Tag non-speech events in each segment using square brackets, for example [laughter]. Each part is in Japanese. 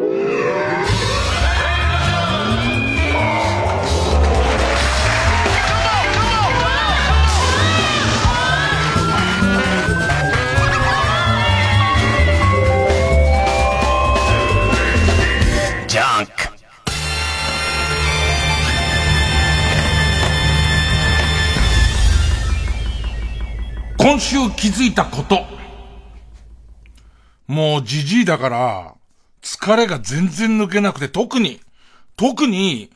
今週気づいたこと。もうじじいだから、疲れが全然抜けなくて、特に、特に、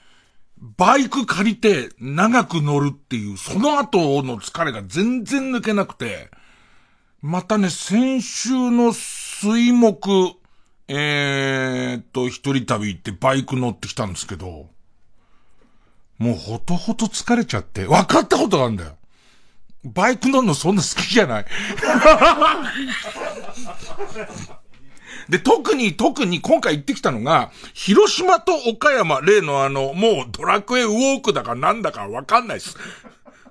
バイク借りて長く乗るっていう、その後の疲れが全然抜けなくて、またね、先週の水木、えー、っと、一人旅行ってバイク乗ってきたんですけど、もうほとほと疲れちゃって、分かったことがあるんだよ。バイク乗るのそんな好きじゃない。で、特に、特に今回行ってきたのが、広島と岡山、例のあの、もうドラクエウォークだかなんだかわかんないです。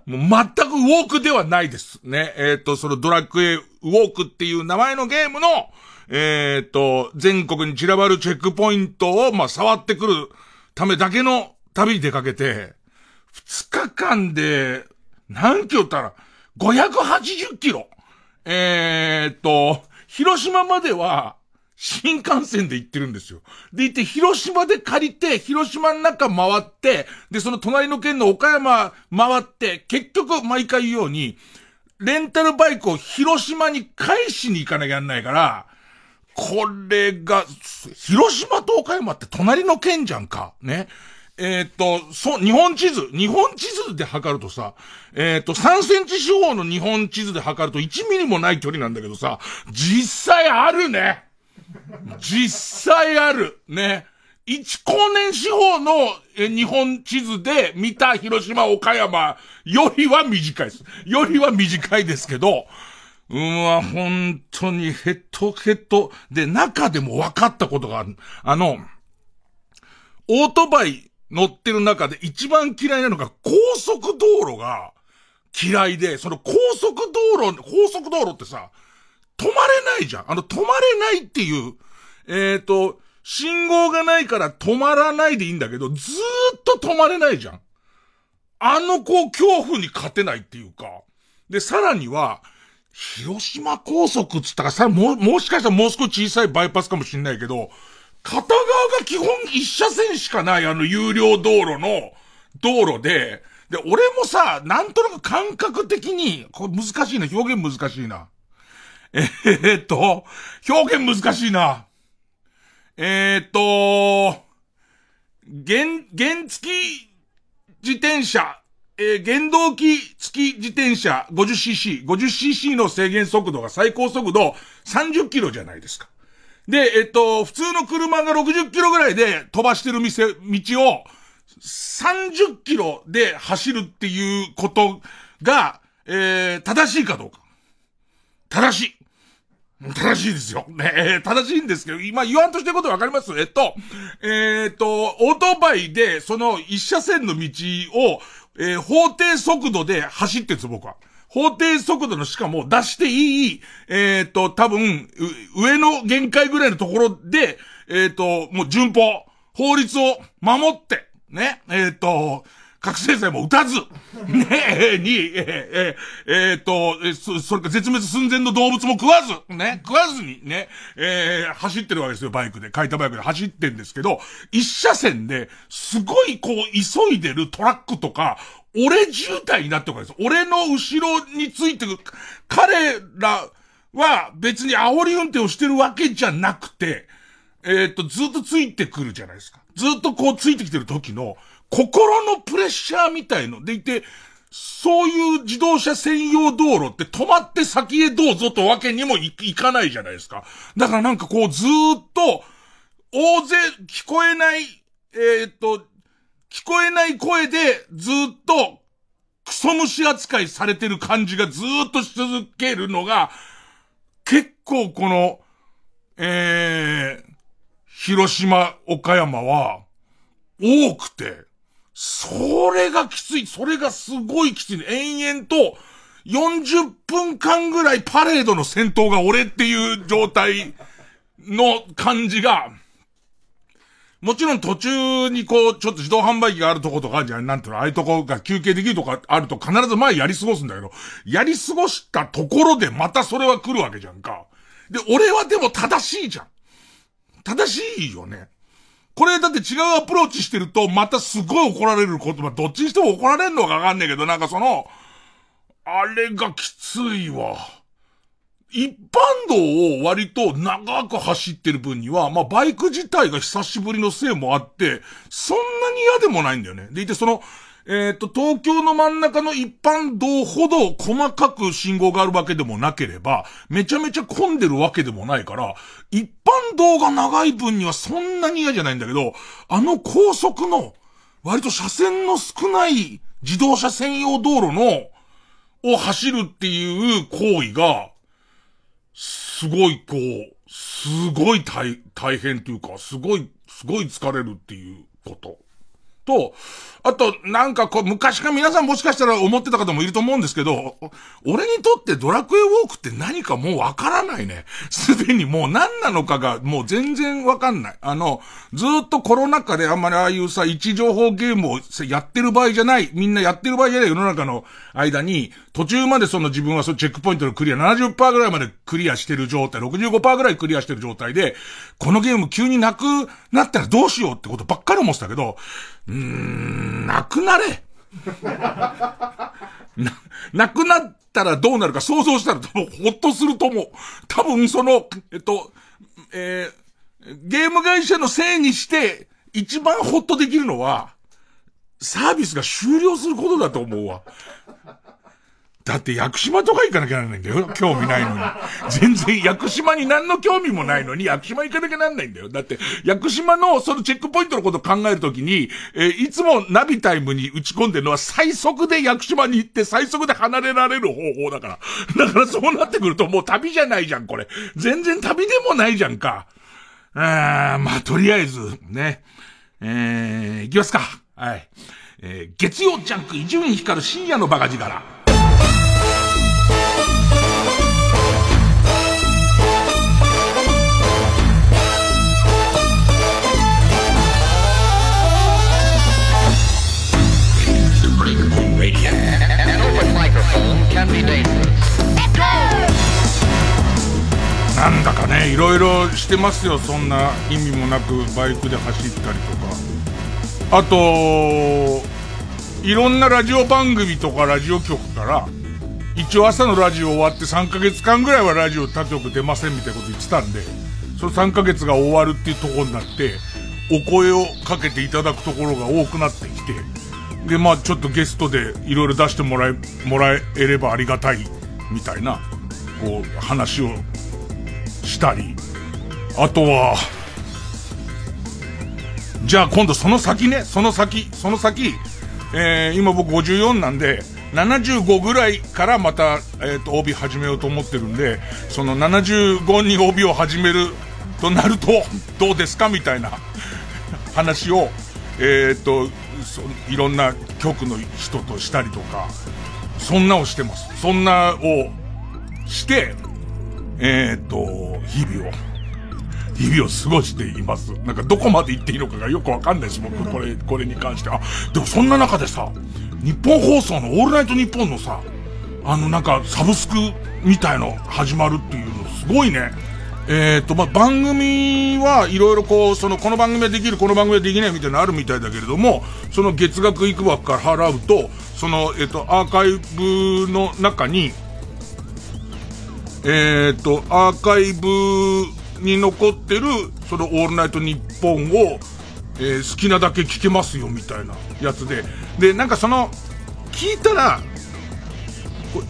もう全くウォークではないです。ね。えっ、ー、と、そのドラクエウォークっていう名前のゲームの、えっ、ー、と、全国に散らばるチェックポイントを、まあ、触ってくるためだけの旅に出かけて、二日間で、何キロったら、580キロ。えー、っと、広島までは、新幹線で行ってるんですよ。で、行って、広島で借りて、広島の中回って、で、その隣の県の岡山回って、結局、毎回言うように、レンタルバイクを広島に返しに行かなきゃなんないから、これが、広島と岡山って隣の県じゃんか。ね。えー、っと、そう、日本地図、日本地図で測るとさ、えー、っと、3センチ四方の日本地図で測ると1ミリもない距離なんだけどさ、実際あるね実際あるね。1光年四方の日本地図で見た広島、岡山よりは短いです。よりは短いですけど、うわ、本当にヘッドヘッドで中でも分かったことがある。あの、オートバイ乗ってる中で一番嫌いなのが高速道路が嫌いで、その高速道路、高速道路ってさ、止まれないじゃん。あの、止まれないっていう、えっ、ー、と、信号がないから止まらないでいいんだけど、ずーっと止まれないじゃん。あのこう、恐怖に勝てないっていうか。で、さらには、広島高速っつったらさ、も、もしかしたらもう少し小さいバイパスかもしんないけど、片側が基本一車線しかないあの有料道路の道路で、で、俺もさ、なんとなく感覚的に、これ難しいな、表現難しいな。えー、っと、表現難しいな。えー、っと、原、原付自転車、えー、原動機付き自転車 50cc、50cc の制限速度が最高速度30キロじゃないですか。で、えっと、普通の車が60キロぐらいで飛ばしてる店、道を、30キロで走るっていうことが、えー、正しいかどうか。正しい。正しいですよ。ね、正しいんですけど、今言わんとしてることわかります？えっと、えー、っと、オートバイで、その一車線の道を、えー、法定速度で走ってるんです僕は。法定速度のしかも出していい、えっ、と、多分、上の限界ぐらいのところで、えっ、と、もう順法、法律を守って、ね、えっ、と、覚醒剤も打たず、[laughs] ね、に、えー、えー、っと、そ、それか絶滅寸前の動物も食わず、ね、食わずにね、えー、走ってるわけですよ、バイクで。書いたバイクで走ってんですけど、一車線で、すごいこう、急いでるトラックとか、俺渋滞になってるわけです。俺の後ろについてる、彼らは別に煽り運転をしてるわけじゃなくて、えー、っと、ずっとついてくるじゃないですか。ずっとこうついてきてる時の、心のプレッシャーみたいのでいて、そういう自動車専用道路って止まって先へどうぞとわけにもいかないじゃないですか。だからなんかこうずーっと、大勢聞こえない、えー、っと、聞こえない声でずっとクソ虫扱いされてる感じがずーっとし続けるのが、結構この、えー、広島、岡山は、多くて、それがきつい。それがすごいきつい。延々と、40分間ぐらいパレードの先頭が俺っていう状態の感じが、もちろん途中にこう、ちょっと自動販売機があるとことかじゃ。なんていうの、ああいうとこが休憩できるとかあると必ず前やり過ごすんだけど、やり過ごしたところでまたそれは来るわけじゃんか。で、俺はでも正しいじゃん。正しいよね。これだって違うアプローチしてると、またすごい怒られる言葉、どっちにしても怒られるのかわかんねえけど、なんかその、あれがきついわ。一般道を割と長く走ってる分には、まあバイク自体が久しぶりのせいもあって、そんなに嫌でもないんだよね。でいてその、えっ、ー、と、東京の真ん中の一般道ほど細かく信号があるわけでもなければ、めちゃめちゃ混んでるわけでもないから、一般道が長い分にはそんなに嫌じゃないんだけど、あの高速の、割と車線の少ない自動車専用道路の、を走るっていう行為が、すごいこう、すごい大、大変というか、すごい、すごい疲れるっていうこと。と、あと、なんかこう、昔から皆さんもしかしたら思ってた方もいると思うんですけど、俺にとってドラクエウォークって何かもうわからないね。すでにもう何なのかがもう全然わかんない。あの、ずっとコロナ禍であんまりああいうさ、位置情報ゲームをやってる場合じゃない、みんなやってる場合じゃない世の中の間に、途中までその自分はそのチェックポイントのクリア70%ぐらいまでクリアしてる状態、65%ぐらいクリアしてる状態で、このゲーム急になくなったらどうしようってことばっかり思ってたけど、うーん、なくなれ [laughs] な、なくなったらどうなるか想像したら多分ほっとすると思う。多分その、えっと、えー、ゲーム会社のせいにして、一番ほっとできるのは、サービスが終了することだと思うわ。だって屋久島とか行かなきゃならないんだよ。興味ないのに。全然屋久島に何の興味もないのに屋久島行かなきゃならないんだよ。だって屋久島のそのチェックポイントのことを考えるときに、えー、いつもナビタイムに打ち込んでるのは最速で屋久島に行って最速で離れられる方法だから。だからそうなってくるともう旅じゃないじゃん、これ。全然旅でもないじゃんか。あー、まあ、とりあえず、ね。えー、行きますか。はい。えー、月曜ジャンク伊集院光る深夜のバカ力。ろいろしてますよ。そんな意味もなくバイクで走ったりとか。あと、いろんなラジオ番組とかラジオ局から、一応朝のラジオ終わって3ヶ月間ぐらいはラジオ他局出ませんみたいなこと言ってたんで、その3ヶ月が終わるっていうとこになって、お声をかけていただくところが多くなってきて、で、まあちょっとゲストでいろいろ出してもらえ、もらえればありがたい、みたいな、こう、話をしたり、あとは、じゃあ今度その先ね、その先、その先、えー、今僕54なんで、75ぐらいからまた、えっ、ー、と、帯始めようと思ってるんで、その75に帯を始めるとなると、どうですかみたいな。話を、えっ、ー、と、いろんな局の人としたりとか、そんなをしてます。そんなをして、えっ、ー、と、日々を、日々を過ごしています。なんかどこまで行っていいのかがよくわかんないです、僕、これ、これに関しては。でもそんな中でさ、日本放送のオールナイトニッポンのさ、あのなんかサブスクみたいの始まるっていうのすごいね。えっ、ー、と、まあ、番組はいろいろこう、その、この番組はできる、この番組はできないみたいなのあるみたいだけれども、その月額いくばっから払うと、その、えっ、ー、と、アーカイブの中に、えっ、と、アーカイブに残ってる、そのオールナイトニッポンを、えー、好きなだけ聞けますよ、みたいなやつで。で、なんかその、聞いたら、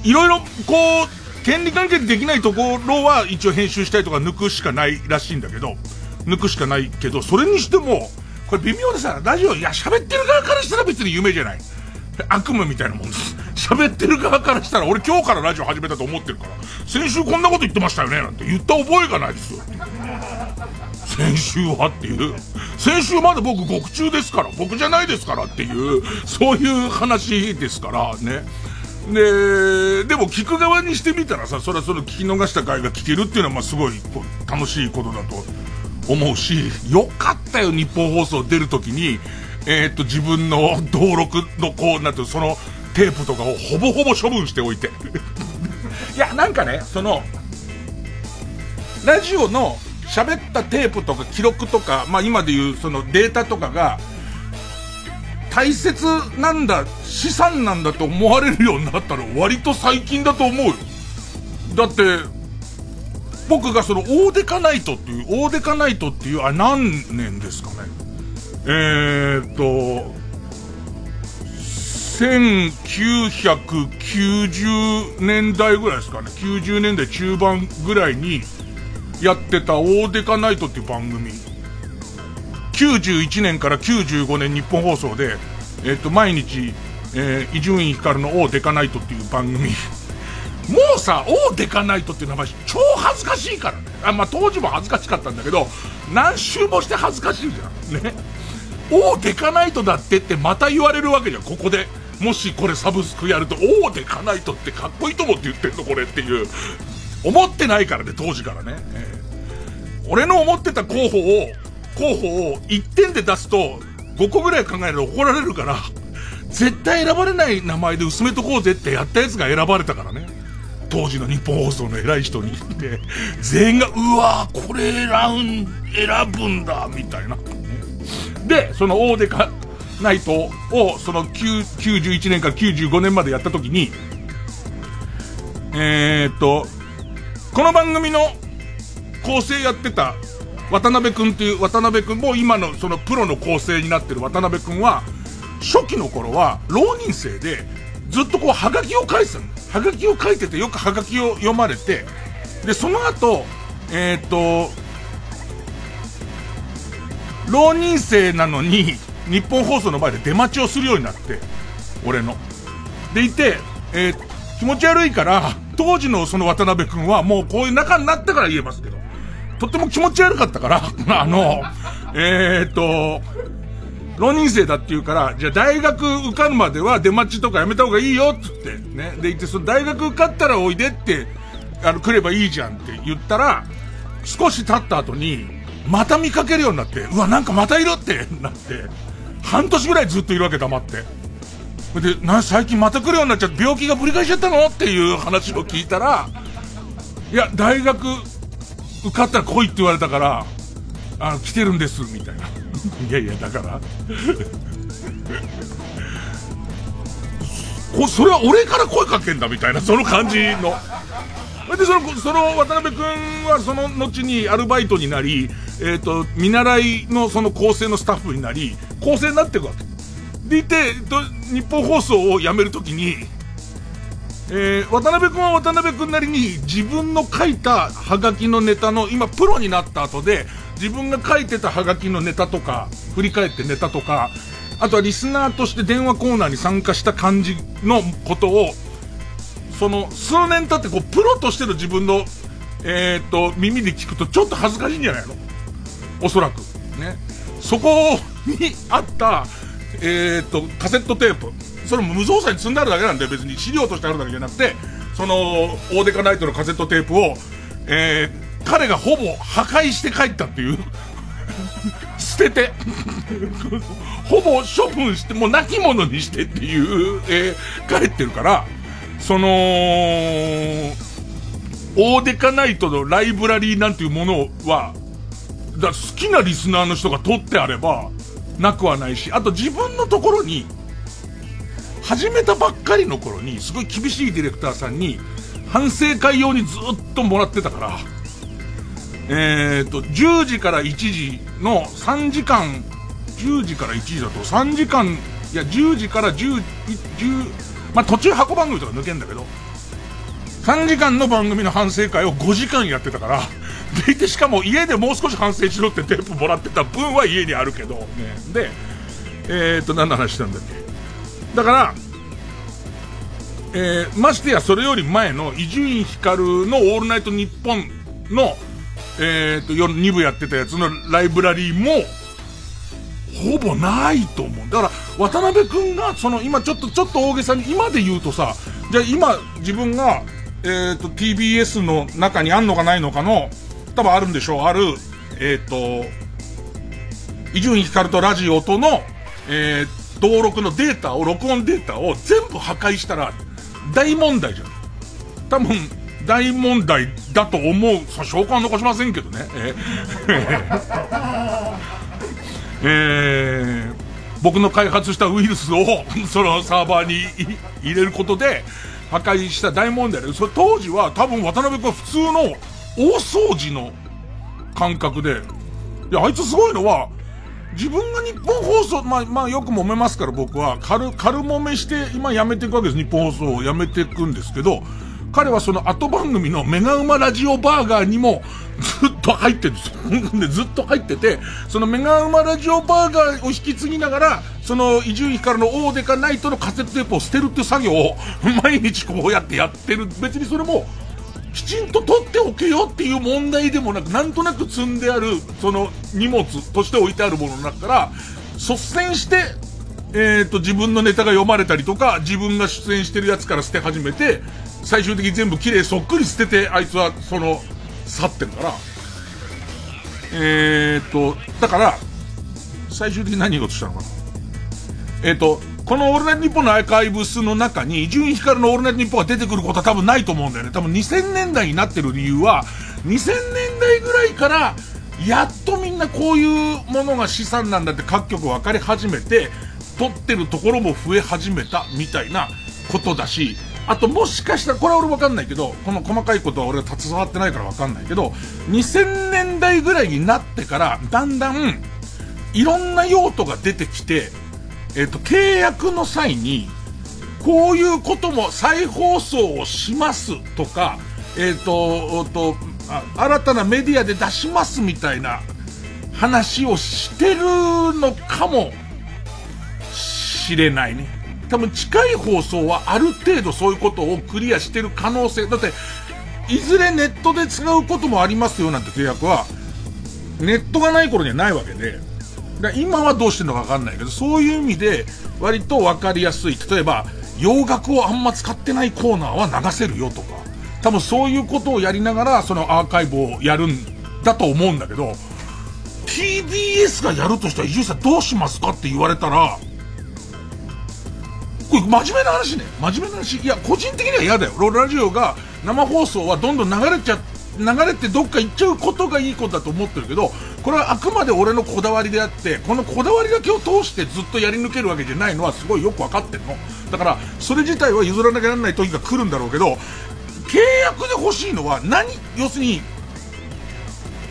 いろいろ、こう、権利関係できないところは一応編集したりとか抜くしかないらしいんだけど、抜くしかないけど、それにしても、これ微妙でさ、ラジオ、いや、喋ってる側からしたら別に夢じゃない。悪夢みたいなもんです。喋ってる側からしたら、俺今日からラジオ始めたと思ってるから、先週こんなこと言ってましたよね、なんて言った覚えがないですよ。先週はっていう。先週まで僕獄中ですから、僕じゃないですからっていう、そういう話ですからね。で、でも聞く側にしてみたらさ、それはその聞き逃した回が聞けるっていうのはまあすごい楽しいことだと思うし、よかったよ、日本放送出るときに、えー、っと、自分の登録のこう、なんてその、テープとかをほぼほぼ処分しておいて。[laughs] いや、なんかね、その、ラジオの喋ったテープとか記録とか、まあ今でいうそのデータとかが、大切なんだ、資産なんだと思われるようになったら割と最近だと思うよ。だって、僕がそのオーデカナイトっていう、オーデカナイトっていう、あ、何年ですかね。えーっと、1990年代ぐらいですかね。90年代中盤ぐらいにやってたオーデカナイトっていう番組。91年から95年日本放送で、えっ、と、毎日、え、伊集院光のオーデカナイトっていう番組。もうさ、オーデカナイトっていう名前超恥ずかしいからね。あ、まあ、当時も恥ずかしかったんだけど、何周もして恥ずかしいじゃん。ね。オーデカナイトだってってまた言われるわけじゃん、ここで。もしこれサブスクやると、おおでかないとってかっこいいと思って言ってんのこれっていう。思ってないからね、当時からね。えー、俺の思ってた候補を、候補を1点で出すと、5個ぐらい考えると怒られるから、絶対選ばれない名前で薄めとこうぜってやったやつが選ばれたからね。当時の日本放送の偉い人に。で、全員が、うわーこれ選ん選ぶんだ、みたいな。で、その大手か、ナイトを、その91年から95年までやった時に、えー、っと、この番組の構成やってた渡辺くんっていう渡辺くんも今のそのプロの構成になってる渡辺くんは、初期の頃は浪人生でずっとこうハガキを書いてた。ハガキを書いててよくハガキを読まれて、で、その後、えー、っと、浪人生なのに、日本放送の前で出待ちをするようになって、俺の。でいて、えー、気持ち悪いから、当時のその渡辺くんはもうこういう仲になったから言えますけど、とっても気持ち悪かったから、[laughs] あの、えー、っと、浪人生だって言うから、じゃあ大学受かるまでは出待ちとかやめた方がいいよ、つって、ね。で言って、その大学受かったらおいでって、あの、来ればいいじゃんって言ったら、少し経った後に、また見かけるようになって、うわ、なんかまたいるってなって、半年ぐらいずっといるわけ黙って。で、な、最近また来るようになっちゃって、病気がぶり返しちゃったのっていう話を聞いたら、いや、大学受かったら来いって言われたから、あの、来てるんです、みたいな。[laughs] いやいや、だから [laughs] こ、それは俺から声かけんだ、みたいな、その感じの。で、その、その渡辺くんはその後にアルバイトになり、え、ー、と、見習いのその構成のスタッフになり、構成になっていくわけ。でいて、と、日本放送を辞めるときに、えー、渡辺くんは渡辺くんなりに自分の書いたハガキのネタの、今プロになった後で、自分が書いてたハガキのネタとか、振り返ってネタとか、あとはリスナーとして電話コーナーに参加した感じのことを、その、数年経ってこう、プロとしての自分の、えっ、と、耳で聞くとちょっと恥ずかしいんじゃないの？おそらく。ね。そこにあった、えっ、と、カセットテープ。それも無造作に積んであるだけなんで、別に資料としてあるだけじゃなくて、その、オーデカナイトのカセットテープを、えー、彼がほぼ破壊して帰ったっていう。[laughs] 捨てて [laughs] ほぼ処分して、もう亡き者にしてっていう、えー、帰ってるから、その、オーデカナイトのライブラリーなんていうものは、だ好きなリスナーの人が撮ってあれば、なくはないし、あと自分のところに、始めたばっかりの頃に、すごい厳しいディレクターさんに、反省会用にずっともらってたから、えっ、ー、と、10時から1時の3時間、10時から1時だと3時間、いや、10時から10、10、まあ、途中箱番組とか抜けんだけど、3時間の番組の反省会を5時間やってたから、[laughs] でいてしかも家でもう少し反省しろってテープもらってた分は家にあるけど、ね。で、えー、っと、何の話したんだっけ？だから、えー、ましてやそれより前の伊集院光のオールナイトニッポンの、えー、っと、夜2部やってたやつのライブラリーも、ほぼないと思う。だから、渡辺くんが、その、今ちょっと、ちょっと大げさに、今で言うとさ、じゃあ今、自分が、えっ、ー、と、TBS の中にあんのかないのかの、多分あるんでしょう、ある、えっ、ー、と、伊集院光とラジオとの、えー、登録のデータを、録音データを全部破壊したら、大問題じゃん。多分、大問題だと思う。さ、証拠は残しませんけどね。えー、[laughs] えー、僕の開発したウイルスを、[laughs] そのサーバーに入れることで、破壊した大問題で、それ当時は多分渡辺君は普通の大掃除の感覚で、いや、あいつすごいのは、自分が日本放送、まあ、まあ、よく揉めますから僕は、軽、軽揉めして、今やめていくわけです。日本放送をやめていくんですけど、彼はその後番組のメガウマラジオバーガーにもずっと入ってるんです。[laughs] ずっと入ってて、そのメガウマラジオバーガーを引き継ぎながら、その伊集院光のオーデカナイトのカセットテープを捨てるっていう作業を [laughs] 毎日こうやってやってる。別にそれも、きちんと取っておけよっていう問題でもなく、なんとなく積んである、その荷物として置いてあるものの中から、率先して、えっ、ー、と、自分のネタが読まれたりとか、自分が出演してるやつから捨て始めて、最終的に全部綺麗そっくり捨てて、あいつは、その、去ってるから、えっ、と、だから、最終的に何言おうとしたのかな。えっ、と、このオールナイトニッポンのアーカイブスの中に、伊集院光のオールナイトニッポンが出てくることは多分ないと思うんだよね。多分2000年代になってる理由は、2000年代ぐらいから、やっとみんなこういうものが資産なんだって各局分かり始めて、撮ってるところも増え始めたみたいなことだし、あともしかしたら、これは俺分かんないけど、この細かいことは俺は携わってないから分かんないけど、2000年代ぐらいになってから、だんだん、いろんな用途が出てきて、えっ、と、契約の際に、こういうことも再放送をしますとか、えっ、と、と新たなメディアで出しますみたいな話をしてるのかもしれないね。多分近い放送はある程度そういうことをクリアしてる可能性。だって、いずれネットで使うこともありますよなんて契約は、ネットがない頃にはないわけで、だ今はどうしてるのかわかんないけど、そういう意味で、割とわかりやすい。例えば、洋楽をあんま使ってないコーナーは流せるよとか、多分そういうことをやりながら、そのアーカイブをやるんだと思うんだけど、TBS がやるとしたら、伊集院さんどうしますかって言われたら、これ真面目な話ね。真面目な話。いや、個人的には嫌だよ。ローラジオが生放送はどんどん流れちゃ、流れてどっか行っちゃうことがいいことだと思ってるけど、これはあくまで俺のこだわりであって、このこだわりだけを通してずっとやり抜けるわけじゃないのはすごいよくわかってんの。だから、それ自体は譲らなきゃならない時が来るんだろうけど、契約で欲しいのは何要するに、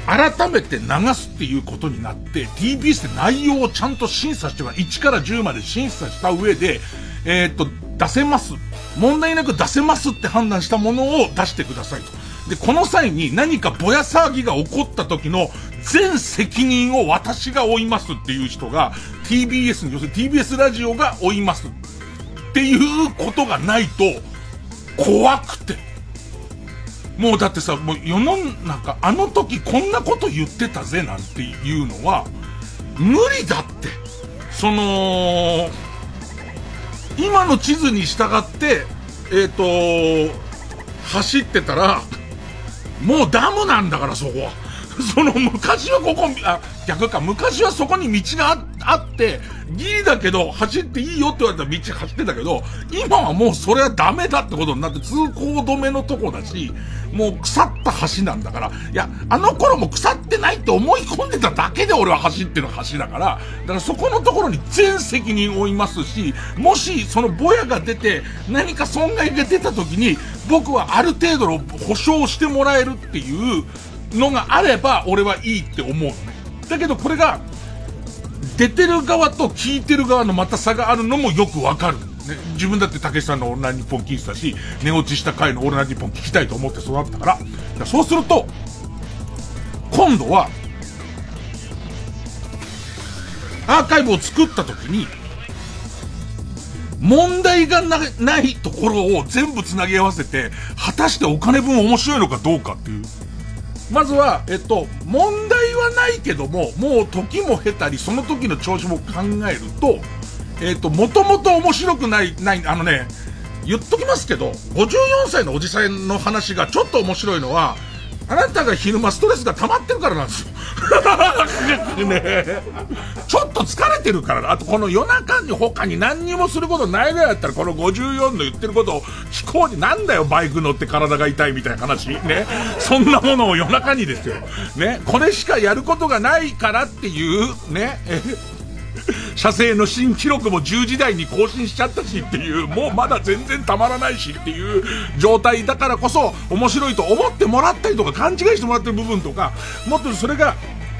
改めて流すっていうことになって、TBS で内容をちゃんと審査しては、1から10まで審査した上で、えー、と、出せます。問題なく出せますって判断したものを出してくださいと。で、この際に何かぼや騒ぎが起こった時の全責任を私が負いますっていう人が TBS に、要するに TBS ラジオが負いますっていうことがないと怖くて。もうだってさ、もう世の中、あの時こんなこと言ってたぜなんていうのは無理だって。その、今の地図に従って、えっ、ー、と、走ってたら、もうダムなんだから、そこは。[laughs] その昔はここ、あ、逆か、昔はそこに道があって、ギリだけど、走っていいよって言われたら道走ってたけど、今はもうそれはダメだってことになって通行止めのとこだし、もう腐った橋なんだから、いや、あの頃も腐ってないって思い込んでただけで俺は走ってる橋だから、だからそこのところに全責任を負いますし、もしそのぼやが出て何か損害が出た時に、僕はある程度の保証してもらえるっていうのがあれば、俺はいいって思うのね。だけどこれが、出てる側と聞いてる側のまた差があるのもよくわかる。ね、自分だって竹さんのオールナイトニッポン聞いてたし、寝落ちした回のオールナイトニッポン聞きたいと思って育ったから。からそうすると、今度は、アーカイブを作った時に、問題がないところを全部繋ぎ合わせて、果たしてお金分面白いのかどうかっていう。まずは、えっと、問題はないけども、もう時も経たり、その時の調子も考えると、えっ、と、もともと面白くない、ない、あのね、言っときますけど、54歳のおじさんの話がちょっと面白いのは、あなたが昼間ストレスが溜まってるからなんですよ。[laughs] ねちょっと疲れてるからあとこの夜中に他に何にもすることないぐらいだったら、この54の言ってることを聞こうに、なんだよ、バイク乗って体が痛いみたいな話。ね。そんなものを夜中にですよ。ね。これしかやることがないからっていう、ね。[laughs] 射精の新記録も10時台に更新しちゃったしっていう、もうまだ全然たまらないしっていう状態だからこそ面白いと思ってもらったりとか勘違いしてもらってる部分とか、もっとそれが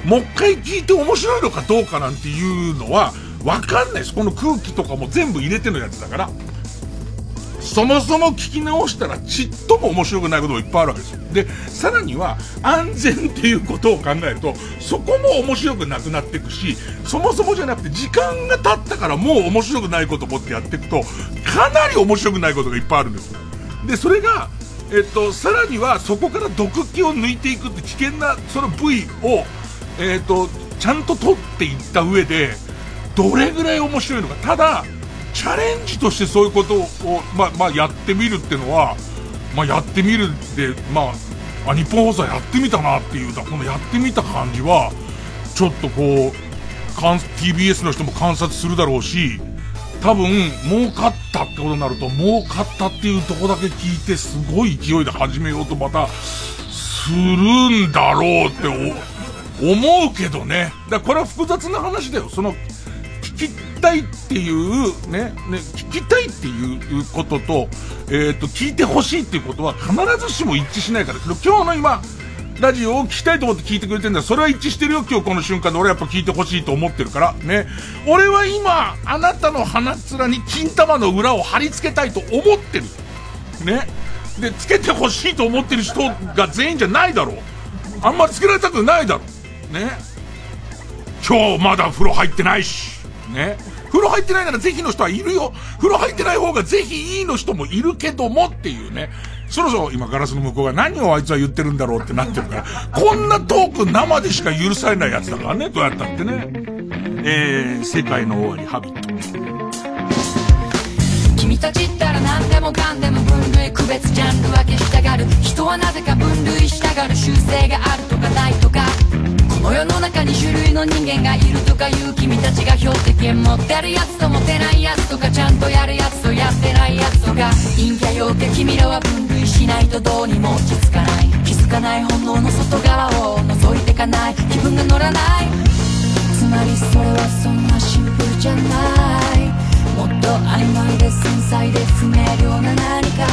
もう一回聞いて面白いのかどうかなんていうのはわかんないです。この空気とかも全部入れてのやつだから。そもそも聞き直したらちっとも面白くないことがいっぱいあるわけですよ。で、さらには安全っていうことを考えると、そこも面白くなくなっていくし、そもそもじゃなくて時間が経ったからもう面白くないこと持ってやっていくと、かなり面白くないことがいっぱいあるんですよ。で、それが、えっと、さらにはそこから毒気を抜いていくって危険なその部位を、えっと、ちゃんと取っていった上で、どれぐらい面白いのか。ただ、チャレンジとしてそういうことを、まあ、まあ、やってみるっていうのは、まあ、やってみるで、まあ、あ、日本放送やってみたなっていう、このやってみた感じは、ちょっとこう、TBS の人も観察するだろうし、多分、儲かったってことになると、儲かったっていうとこだけ聞いて、すごい勢いで始めようとまた、するんだろうって思うけどね。だこれは複雑な話だよ。その、きたいっていうね、ね、聞きたいっていうことと、えっ、ー、と、聞いてほしいっていうことは必ずしも一致しないから、今日の今、ラジオを聞きたいと思って聞いてくれてんだそれは一致してるよ、今日この瞬間で俺はやっぱ聞いてほしいと思ってるから、ね。俺は今、あなたの鼻面に金玉の裏を貼り付けたいと思ってる。ね。で、つけてほしいと思ってる人が全員じゃないだろう。あんまりつけられたくないだろう。ね。今日まだ風呂入ってないし。ね。風呂入ってないならぜひの人はいるよ。風呂入ってない方がぜひいいの人もいるけどもっていうね。そろそろ今ガラスの向こうが何をあいつは言ってるんだろうってなってるから、こんなトーク生でしか許されないやつだからね、どうやったってね。えー、世界の終わり、ハビット。君たちったら何でもかんでも分類区別ジャンル分けしたがる人はなぜか分類したがる習性があるとかないとかこの世の中の人間がいるとかいう君たちが標的権持ってるやつと持てないやつとかちゃんとやるやつとやってないやつとか陰キャ陽キャ君らは分類しないとどうにも落ち着かない気づかない本能の外側を覗いてかない気分が乗らないつまりそれはそんなシンプルじゃないと曖昧で繊細で不明瞭な何か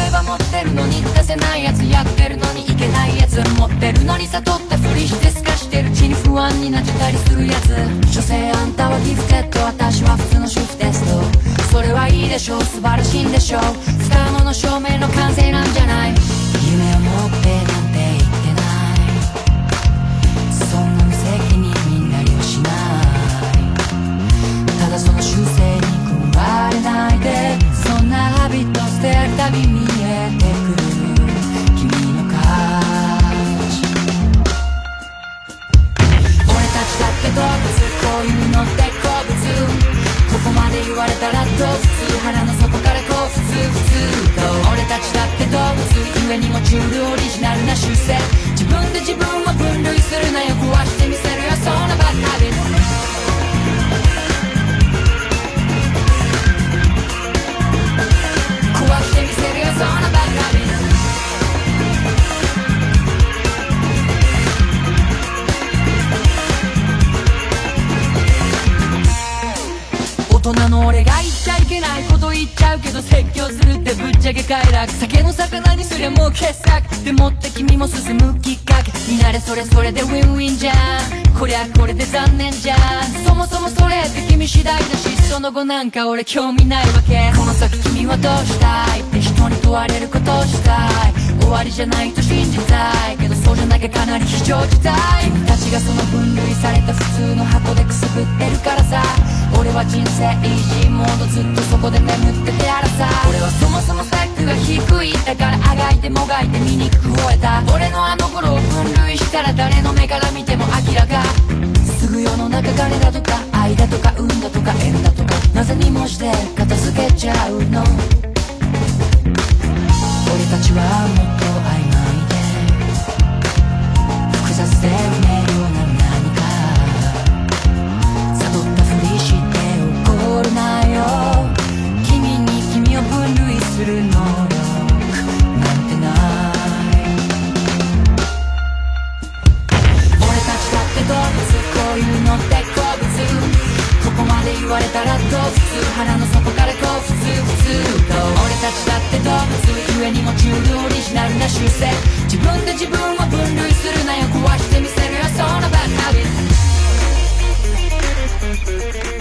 例えば持ってるのに出せないやつやってるのにいけないやつ持ってるのに悟ったふりして透かしてるうちに不安になっちゃったりするやつ所詮あんたはギフテッド私は普通の主婦テストそれはいいでしょう。素晴らしいんでしょう。使うもの証明の完成なんじゃない。夢を持ってれないでそんなハビット捨てるたび見えてくる。君の価値俺たちだって動物。こういうのって好物ここまで言われたらどう普通。腹の底からこう普通普通と俺たちだって動物。故にもチュールオリジナルな習性。自分で自分を分類するなよ。壊してみせるよ。そんなバッハビッ大人の俺が言ってけないこと言っちゃうけど説教するってぶっちゃけ快楽酒の魚にすりゃもう傑作でもって君も進むきっかけになれそれそれでウィンウィンじゃん。こりゃこれで残念じゃん。そもそもそれって君次第だしその後なんか俺興味ないわけ。この先君はどうしたいって人に問われることをしたい。終わりじゃないと信じたい。けどそうじゃなきゃかなり非常事態。君たちがその分類された普通の箱でくすぶってるからさ。俺は人生イージーモードずっとそこで眠っててあらさ。俺はそもそもスペックが低いだからあがいてもがいて醜く吠えた。俺のあの頃を分類したら誰の目から見ても明らか。すぐ世の中金だとか愛だとか運だとか縁だとか。なぜにもして片付けちゃうの。俺たちはもっと曖昧でるなよ。君に君を分類する能力なんてない。俺たちだって動物。こういうのって好物。ここまで言われたら動物。鼻の底からこう普通。普通。と俺たちだって動物故にも中オリジナルな習性自分で自分を分類するなよ壊してみせるよそのバカビ Thank you.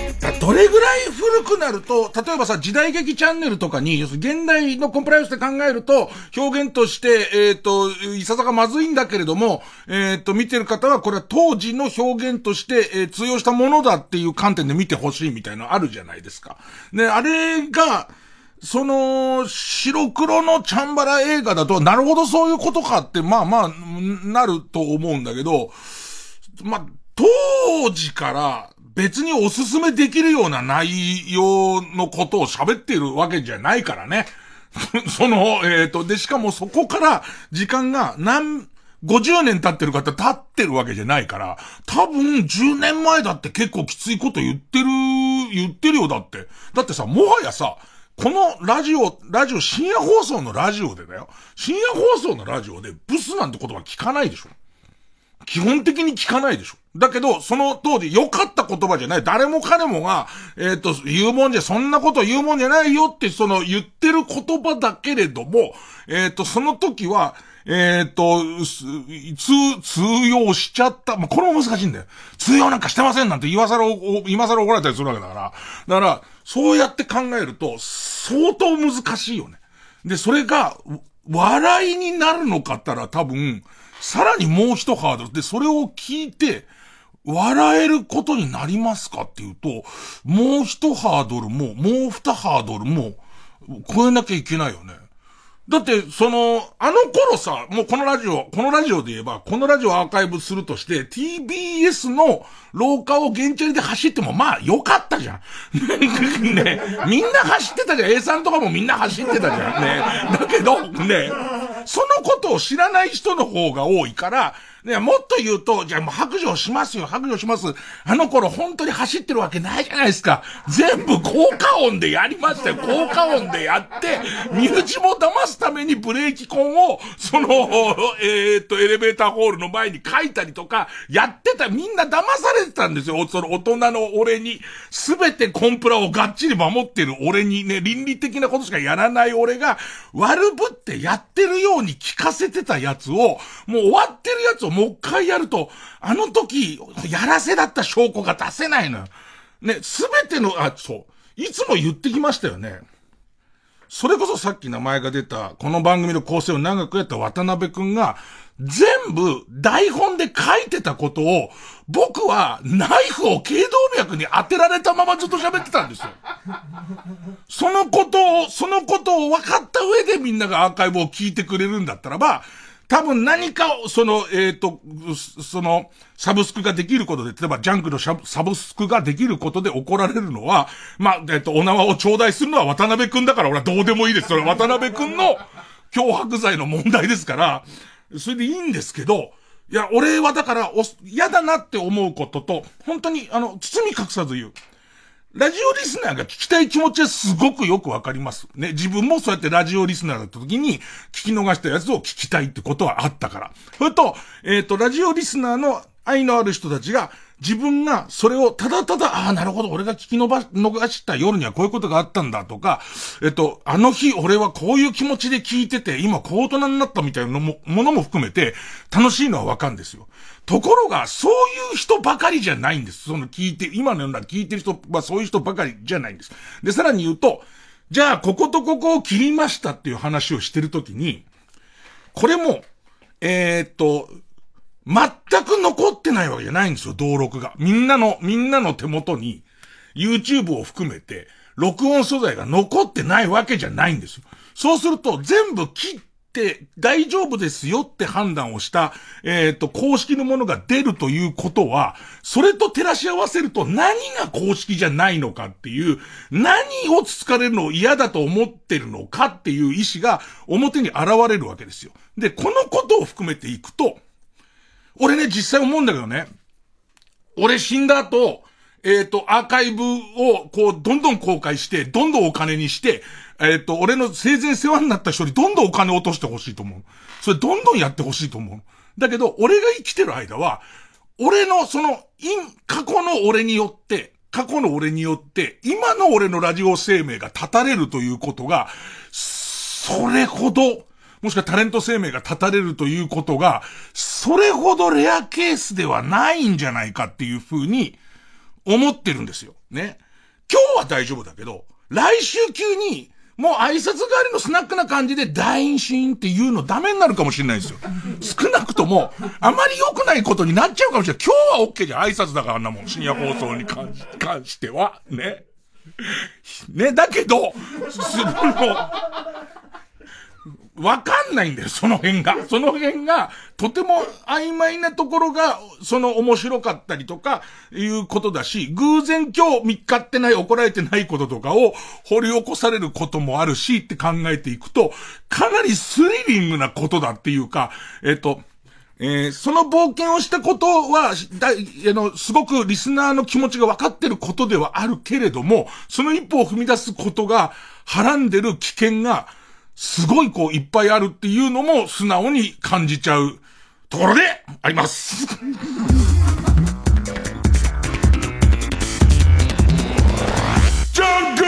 どれぐらい古くなると、例えばさ、時代劇チャンネルとかに、要するに現代のコンプライアンスで考えると、表現として、えっ、ー、と、いささかまずいんだけれども、えっ、ー、と、見てる方は、これは当時の表現として、えー、通用したものだっていう観点で見てほしいみたいなのあるじゃないですか。ね、あれが、その、白黒のチャンバラ映画だと、なるほどそういうことかって、まあまあ、なると思うんだけど、まあ、当時から別におすすめできるような内容のことを喋っているわけじゃないからね。[laughs] その、えっ、ー、と、で、しかもそこから時間が何、50年経ってる方経ってるわけじゃないから、多分10年前だって結構きついこと言ってる、言ってるよだって。だってさ、もはやさ、このラジオ、ラジオ、深夜放送のラジオでだよ。深夜放送のラジオでブスなんて言葉聞かないでしょ。基本的に聞かないでしょ。だけど、その当時良かった言葉じゃない。誰も彼もが、えっ、ー、と、言うもんじゃ、そんなこと言うもんじゃないよって、その言ってる言葉だけれども、えっ、ー、と、その時は、えっ、ー、と、通、通用しちゃった。まあ、これも難しいんだよ。通用なんかしてませんなんて今更、今更怒られたりするわけだから。だから、そうやって考えると、相当難しいよね。で、それが、笑いになるのかったら多分、さらにもう一ハードルで、それを聞いて、笑えることになりますかっていうと、もう一ハードルも、もう二ハードルも、超えなきゃいけないよね。だって、その、あの頃さ、もうこのラジオ、このラジオで言えば、このラジオアーカイブするとして、TBS の廊下を現地で走っても、まあ、よかったじゃん。[laughs] ね、みんな走ってたじゃん。A さんとかもみんな走ってたじゃん。ね。だけど、ね、そのことを知らない人の方が多いから、ね、もっと言うと、じゃあもう白状しますよ、白状します。あの頃本当に走ってるわけないじゃないですか。全部効果音でやりましたよ。効果音でやって、身内も騙すためにブレーキコンを、その、えー、っと、エレベーターホールの前に書いたりとか、やってた、みんな騙されてたんですよ。その大人の俺に。すべてコンプラをがっちり守ってる俺にね、倫理的なことしかやらない俺が、悪ぶってやってるように聞かせてたやつを、もう終わってるやつをもう一回やると、あの時、やらせだった証拠が出せないのよ。ね、すべての、あ、そう。いつも言ってきましたよね。それこそさっき名前が出た、この番組の構成を長くやった渡辺くんが、全部台本で書いてたことを、僕はナイフを頸動脈に当てられたままずっと喋ってたんですよ。そのことを、そのことを分かった上でみんながアーカイブを聞いてくれるんだったらば、多分何かを、その、えっ、ー、と、その、サブスクができることで、例えばジャンクのサブスクができることで怒られるのは、まあ、えっ、ー、と、お縄を頂戴するのは渡辺くんだから俺はどうでもいいです。それは渡辺くんの脅迫罪の問題ですから、それでいいんですけど、いや、俺はだから、嫌だなって思うことと、本当に、あの、包み隠さず言う。ラジオリスナーが聞きたい気持ちはすごくよくわかります。ね、自分もそうやってラジオリスナーだった時に、聞き逃したやつを聞きたいってことはあったから。それと、えっ、ー、と、ラジオリスナーの愛のある人たちが、自分がそれをただただ、ああ、なるほど、俺が聞き逃した夜にはこういうことがあったんだとか、えっと、あの日俺はこういう気持ちで聞いてて、今こう大人になったみたいなも、ものも含めて、楽しいのはわかるんですよ。ところが、そういう人ばかりじゃないんです。その聞いて、今のような聞いてる人はそういう人ばかりじゃないんです。で、さらに言うと、じゃあ、こことここを切りましたっていう話をしてるときに、これも、えー、っと、全く残ってないわけじゃないんですよ、登録が。みんなの、みんなの手元に、YouTube を含めて、録音素材が残ってないわけじゃないんですよ。そうすると、全部切っって大丈夫ですよって判断をした、えっ、ー、と、公式のものが出るということは、それと照らし合わせると何が公式じゃないのかっていう、何をつつかれるのを嫌だと思ってるのかっていう意思が表に現れるわけですよ。で、このことを含めていくと、俺ね、実際思うんだけどね、俺死んだ後、えっ、ー、と、アーカイブを、こう、どんどん公開して、どんどんお金にして、えっ、ー、と、俺の生前世話になった人にどんどんお金を落としてほしいと思う。それどんどんやってほしいと思う。だけど、俺が生きてる間は、俺のその、い過去の俺によって、過去の俺によって、今の俺のラジオ生命が立たれるということが、それほど、もしくはタレント生命が立たれるということが、それほどレアケースではないんじゃないかっていうふうに思ってるんですよ。ね。今日は大丈夫だけど、来週急にもう挨拶代わりのスナックな感じで大陰心って言うのダメになるかもしれないですよ。[laughs] 少なくとも、あまり良くないことになっちゃうかもしれない。今日は OK じゃん。挨拶だからあんなもん。深夜放送に関し関しては。ね。ね、だけど、するの、わかんないんだよ、その辺が。[laughs] その辺が、とても曖昧なところが、その面白かったりとか、いうことだし、偶然今日見っかってない、怒られてないこととかを掘り起こされることもあるし、って考えていくと、かなりスリリングなことだっていうか、えっと、えー、その冒険をしたことは、だ、あの、すごくリスナーの気持ちが分かってることではあるけれども、その一歩を踏み出すことが、はらんでる危険が、すごいこういっぱいあるっていうのも素直に感じちゃうところであります。ジャンク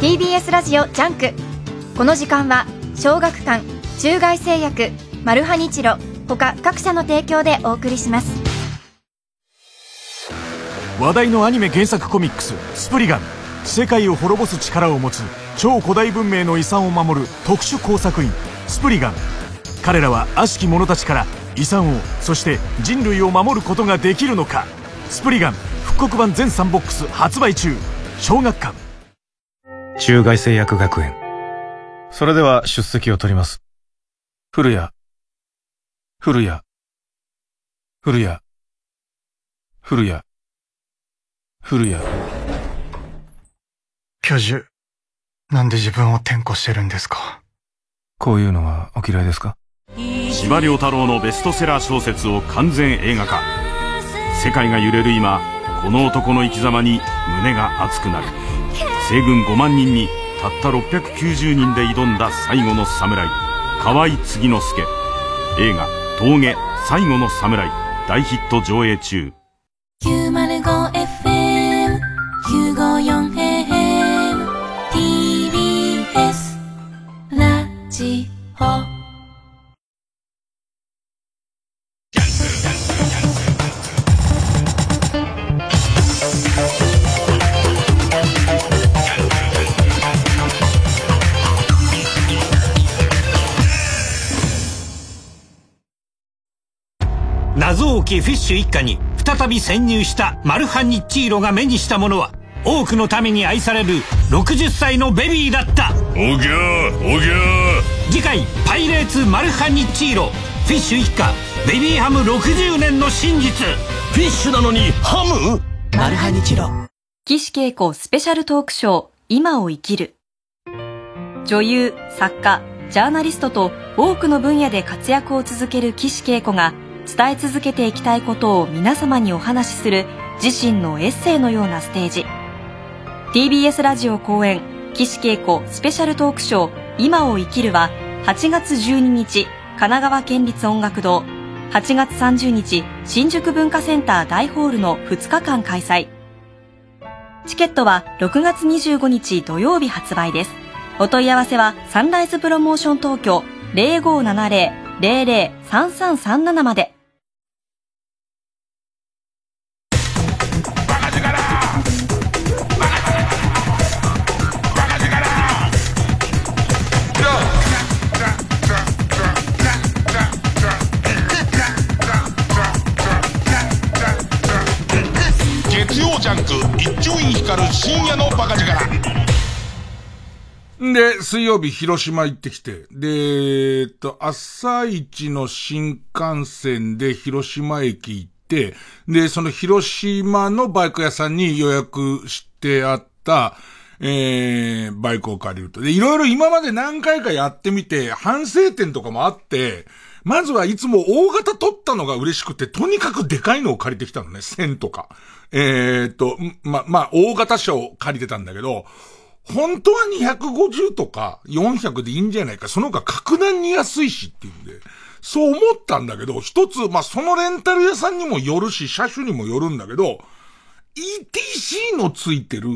TBS ラジオジャンクこの時間は小学館中外製薬マルハニチロ。他各社の提供でお送りします。話題のアニメ原作コミックス「スプリガン」世界を滅ぼす力を持つ超古代文明の遺産を守る特殊工作員スプリガン。彼らは悪しき者たちから遺産をそして人類を守ることができるのか。スプリガン復刻版全3ボックス発売中。小学館。中外製薬学園。それでは出席を取ります。古谷古谷、古谷、古谷、古谷。教授、なんで自分を転校してるんですか？こういうのはお嫌いですか？司馬遼太郎のベストセラー小説を完全映画化。世界が揺れる今、この男の生き様に胸が熱くなる。西軍5万人にたった690人で挑んだ最後の侍、河合継之助。映画峠最後の侍大ヒット上映中。905FM954FMTBS ラジオ。フィッシュ一家に再び潜入したマルハニッチーロが目にしたものは多くのために愛される60歳のベビーだった。おぎゃーおぎゃー。次回「パイレーツマルハニッチーロ」フィッシュ一家ベビーハム60年の真実。フィッシュなのにハム？マルハニチロ。岸恵子スペシャルトークショー今を生きる。女優作家ジャーナリストと多くの分野で活躍を続ける岸恵子が伝え続けていきたいことを皆様にお話しする自身のエッセイのようなステージ。TBS ラジオ公演岸恵子スペシャルトークショー今を生きるは8月12日神奈川県立音楽堂8月30日新宿文化センター大ホールの2日間開催。チケットは6月25日土曜日発売です。お問い合わせはサンライズプロモーション東京0570 003337まで。月曜ジャンク一丁院光る深夜のバカ力。で、水曜日広島行ってきて、で、えっと、朝一の新幹線で広島駅行って、で、その広島のバイク屋さんに予約してあった、えー、バイクを借りると。で、いろいろ今まで何回かやってみて、反省点とかもあって、まずはいつも大型取ったのが嬉しくて、とにかくでかいのを借りてきたのね、1000とか。えー、っと、ま、まあ、大型車を借りてたんだけど、本当は250とか400でいいんじゃないか。その方が格段に安いしっていうんで。そう思ったんだけど、一つ、まあ、そのレンタル屋さんにもよるし、車種にもよるんだけど、ETC のついてる、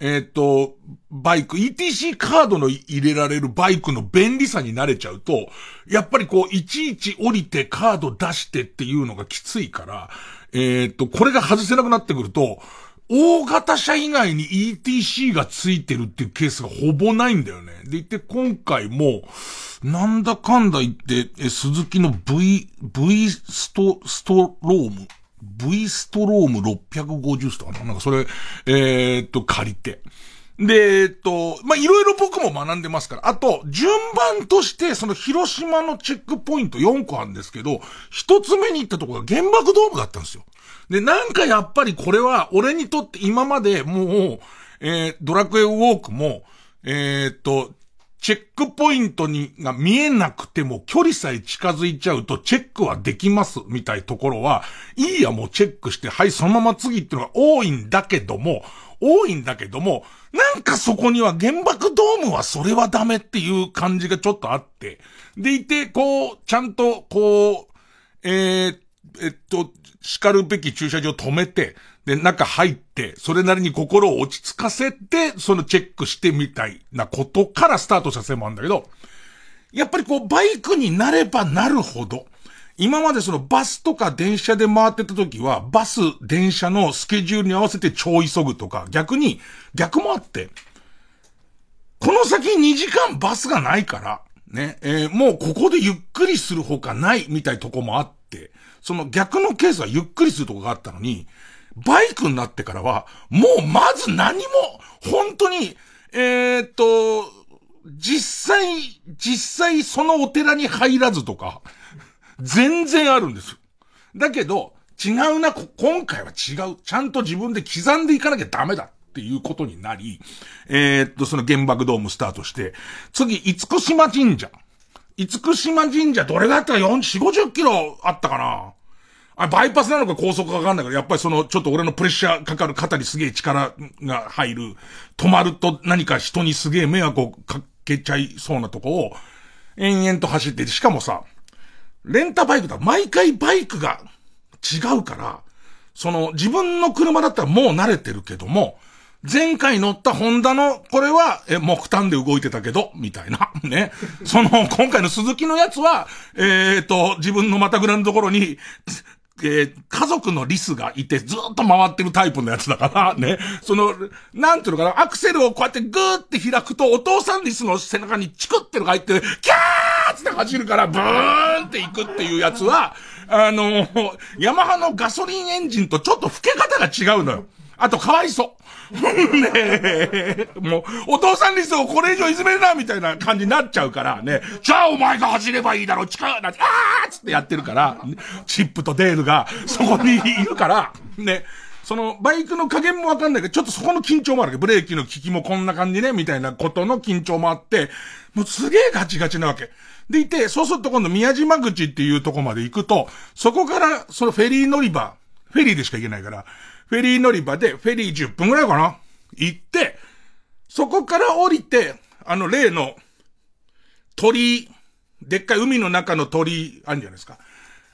えっ、ー、と、バイク、ETC カードの入れられるバイクの便利さに慣れちゃうと、やっぱりこう、いちいち降りてカード出してっていうのがきついから、えっ、ー、と、これが外せなくなってくると、大型車以外に ETC がついてるっていうケースがほぼないんだよね。でいて今回も、なんだかんだ言って、え、鈴木の V、V スト、ストローム ?V ストローム650ストかななんかそれ、えー、っと、借りて。で、えっと、まあ、いろいろ僕も学んでますから。あと、順番として、その広島のチェックポイント4個あるんですけど、一つ目に行ったところが原爆ドームだったんですよ。で、なんかやっぱりこれは、俺にとって今までもう、えー、ドラクエウォークも、えー、っと、チェックポイントに、が見えなくても距離さえ近づいちゃうとチェックはできますみたいところは、いいやもうチェックして、はい、そのまま次っていうのが多いんだけども、多いんだけども、なんかそこには原爆ドームはそれはダメっていう感じがちょっとあって、でいて、こう、ちゃんと、こう、えー、えっと、叱るべき駐車場止めて、で、中入って、それなりに心を落ち着かせて、そのチェックしてみたいなことからスタートさせいもあるんだけど、やっぱりこう、バイクになればなるほど、今までそのバスとか電車で回ってた時は、バス、電車のスケジュールに合わせて超急ぐとか、逆に、逆もあって、この先2時間バスがないから、ね、えー、もうここでゆっくりするほかないみたいとこもあって、その逆のケースはゆっくりするとこがあったのに、バイクになってからは、もうまず何も、本当に、えー、っと、実際、実際そのお寺に入らずとか、全然あるんです。だけど、違うな、今回は違う。ちゃんと自分で刻んでいかなきゃダメだっていうことになり、えー、っと、その原爆ドームスタートして、次、厳島神社。厳島神社どれがあったら4、4、50キロあったかなあ、バイパスなのか高速かわかんないけど、やっぱりその、ちょっと俺のプレッシャーかかる肩にすげえ力が入る、止まると何か人にすげえ迷惑をかけちゃいそうなとこを、延々と走って、しかもさ、レンタバイクだ。毎回バイクが違うから、その、自分の車だったらもう慣れてるけども、前回乗ったホンダの、これは、え、木炭で動いてたけど、みたいな。[laughs] ね。その、今回の鈴木のやつは、えっ、ー、と、自分のまたぐらのところに、えー、家族のリスがいてずっと回ってるタイプのやつだから、ね。その、なんていうのかな、アクセルをこうやってグーって開くと、お父さんリスの背中にチクってのが入って、キャーって走るから、ブーンって行くっていうやつは、あの、ヤマハのガソリンエンジンとちょっと吹け方が違うのよ。あと、かわいそう。[laughs] ね、もう、お父さんリスをこれ以上いじめるな、みたいな感じになっちゃうからね。じゃあお前が走ればいいだろ、近いな、あーつってやってるから、チップとデールがそこにいるから、ね。その、バイクの加減もわかんないけど、ちょっとそこの緊張もあるけど、ブレーキの効きもこんな感じね、みたいなことの緊張もあって、もうすげえガチガチなわけ。でいて、そうすると今度宮島口っていうとこまで行くと、そこから、そのフェリー乗り場、フェリーでしか行けないから、フェリー乗り場で、フェリー10分ぐらいかな行って、そこから降りて、あの例の鳥居、でっかい海の中の鳥居あるんじゃないですか。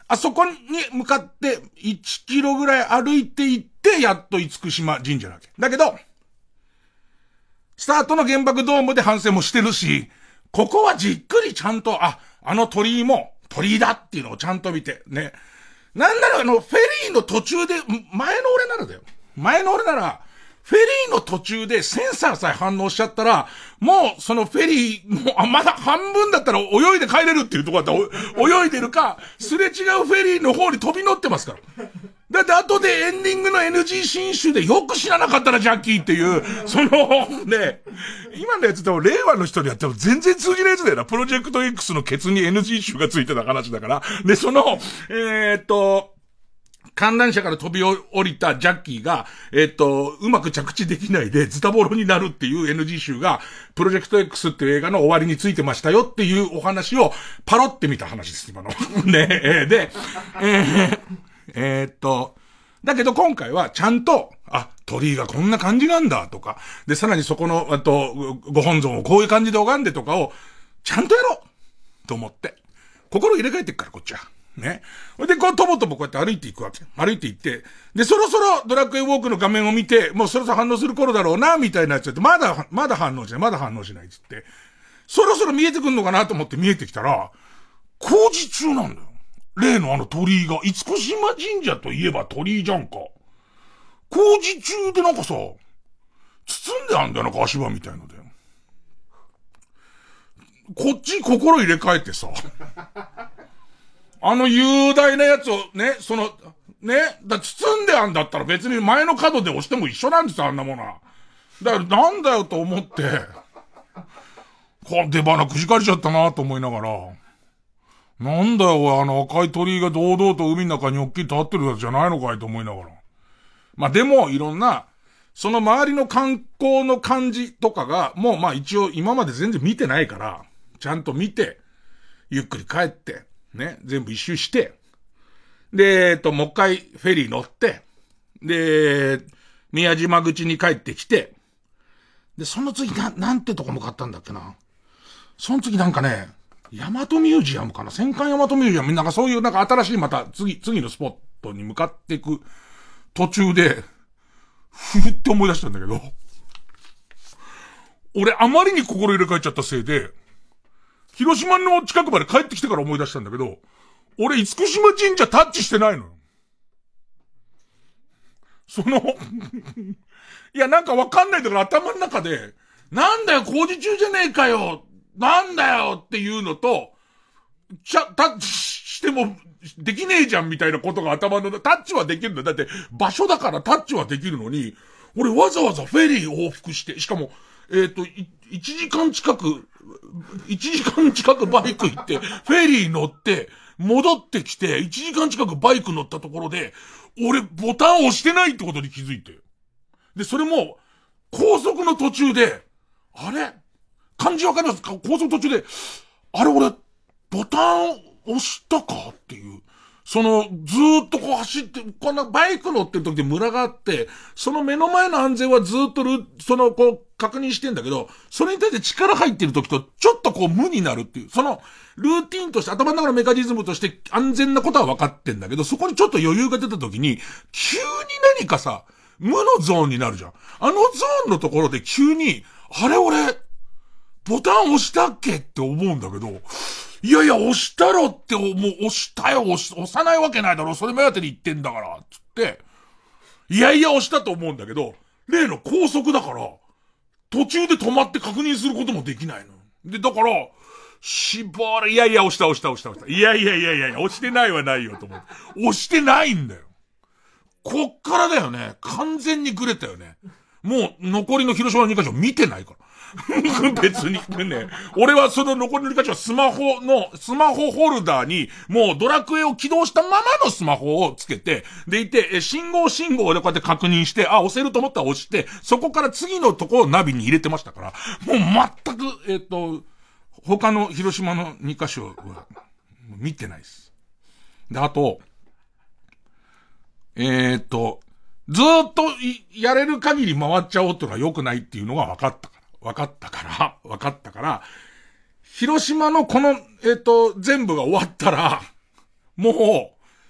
あそこに向かって1キロぐらい歩いて行って、やっと厳島神社なわけ。だけど、スタートの原爆ドームで反省もしてるし、ここはじっくりちゃんと、あ、あの鳥居も鳥居だっていうのをちゃんと見て、ね。なんならあの、フェリーの途中で、前の俺ならだよ。前の俺なら、フェリーの途中でセンサーさえ反応しちゃったら、もうそのフェリー、も、あ、まだ半分だったら泳いで帰れるっていうとこだったら、泳いでるか、すれ違うフェリーの方に飛び乗ってますから。だって後でエンディングの NG 新種でよく知らなかったな、ジャッキーっていう、その、ね、今のやつでも令和の人にやっても全然通じないやつだよな。プロジェクト X のケツに NG 種がついてた話だから。で、その、えー、っと、観覧車から飛び降りたジャッキーが、えっと、うまく着地できないでズタボロになるっていう NG 集が、プロジェクト X っていう映画の終わりについてましたよっていうお話をパロってみた話です、今の。ねえ、で、えー、えー、っと、だけど今回はちゃんと、あ、鳥居がこんな感じなんだとか、で、さらにそこの、あと、ご本尊をこういう感じで拝んでとかを、ちゃんとやろうと思って。心入れ替えてっから、こっちは。ね。で、こう、とぼとぼこうやって歩いていくわけ。歩いていって、で、そろそろドラクエウォークの画面を見て、もうそろそろ反応する頃だろうな、みたいなやつって、まだ、まだ反応しない、まだ反応しないっつって、そろそろ見えてくんのかなと思って見えてきたら、工事中なんだよ。例のあの鳥居が、厳島神社といえば鳥居じゃんか。工事中でなんかさ、包んであんだよな、足場みたいので。こっち心入れ替えてさ、あの雄大なやつをね、その、ね、だ包んであんだったら別に前の角で押しても一緒なんですよ、あんなものは。だからなんだよと思って、こう出花くじかれちゃったなと思いながら、なんだよ、あの赤い鳥居が堂々と海の中に大きい立ってるやつじゃないのかいと思いながら。まあでも、いろんな、その周りの観光の感じとかが、もうまあ一応今まで全然見てないから、ちゃんと見て、ゆっくり帰って、ね、全部一周して、で、えっと、もう一回フェリー乗って、で、宮島口に帰ってきて、で、その次な、なんてとこ向かったんだっけな。その次なんかね、ヤマトミュージアムかな？戦艦ヤマトミュージアム、なんかそういうなんか新しいまた次、次のスポットに向かっていく途中で、ふふって思い出したんだけど、俺あまりに心入れ替えちゃったせいで、広島の近くまで帰ってきてから思い出したんだけど、俺、厳島神社タッチしてないのよ。そのいや、なんかわかんないだから頭の中で、なんだよ、工事中じゃねえかよ。なんだよっていうのと、ちゃ、タッチしてもできねえじゃんみたいなことが頭の、タッチはできるんだ。だって、場所だからタッチはできるのに、俺わざわざフェリー往復して、しかも、えっ、ー、と、1時間近く、1時間近くバイク行って、フェリー乗って、戻ってきて、1時間近くバイク乗ったところで、俺ボタン押してないってことに気づいて。で、それも、高速の途中で、あれ？漢字わかりますか？高速途中で、あれ俺、ボタン押したか？っていう。その、ずっとこう走って、こんなバイク乗ってる時でムラがあって、その目の前の安全はずっとる、その、こう、確認してんだけど、それに対して力入ってる時と、ちょっとこう無になるっていう、その、ルーティンとして、頭の中のメカニズムとして安全なことは分かってんだけど、そこにちょっと余裕が出た時に、急に何かさ、無のゾーンになるじゃん。あのゾーンのところで急に、あれ俺、ボタン押したっけ？って思うんだけど、いやいや、押したろって、もう押したよ、押し、押さないわけないだろ、それ目当てに言ってんだから、つって、いやいや押したと思うんだけど、例の高速だから、途中で止まって確認することもできないの。で、だから、絞る、いやいや、押した、押した、押した、押した。いやいやいやいやいや、押してないはないよ、と思って。押してないんだよ。こっからだよね。完全にグレたよね。もう、残りの広島の2カ所見てないから。[laughs] 別にね、俺はその残りの2箇所はスマホの、スマホホルダーに、もうドラクエを起動したままのスマホをつけて、でいて、信号信号でこうやって確認して、あ、押せると思ったら押して、そこから次のとこをナビに入れてましたから、もう全く、えっ、と、他の広島の2箇所は、見てないです。で、あと、えっ、と、ずっとやれる限り回っちゃおうっていうのは良くないっていうのが分かった分かったから、分かったから、広島のこの、えっ、と、全部が終わったら、もう、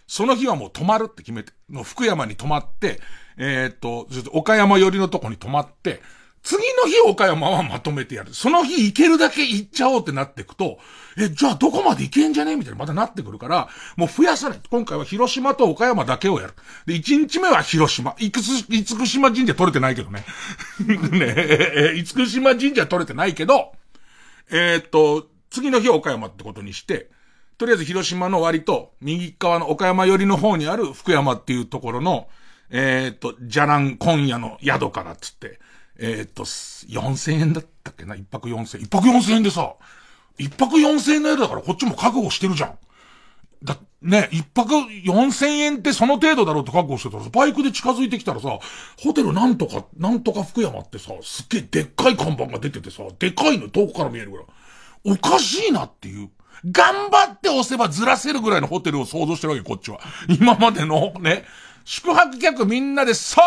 その日はもう泊まるって決めて、の福山に泊まって、えっ、ー、と、岡山寄りのとこに泊まって、次の日岡山はまとめてやる。その日行けるだけ行っちゃおうってなっていくと、え、じゃあどこまで行けんじゃね？みたいなまたなってくるから、もう増やさない。今回は広島と岡山だけをやる。で、1日目は広島。いくつ、厳島神社取れてないけどね。[laughs] ねえ、厳島神社取れてないけど、えー、っと、次の日岡山ってことにして、とりあえず広島の割と右側の岡山寄りの方にある福山っていうところの、えー、っと、じゃらん今夜の宿からっつって、えー、っと、4000円だったっけな？一泊4000円。一泊4000円でさ、一泊4000円の宿だからこっちも覚悟してるじゃん。だ、ね、一泊4000円ってその程度だろうって覚悟してたらさ、バイクで近づいてきたらさ、ホテルなんとか、なんとか福山ってさ、すっげえでっかい看板が出ててさ、でかいの遠くから見えるからい、おかしいなっていう。頑張って押せばずらせるぐらいのホテルを想像してるわけ、こっちは。今までの、ね、宿泊客みんなで、そ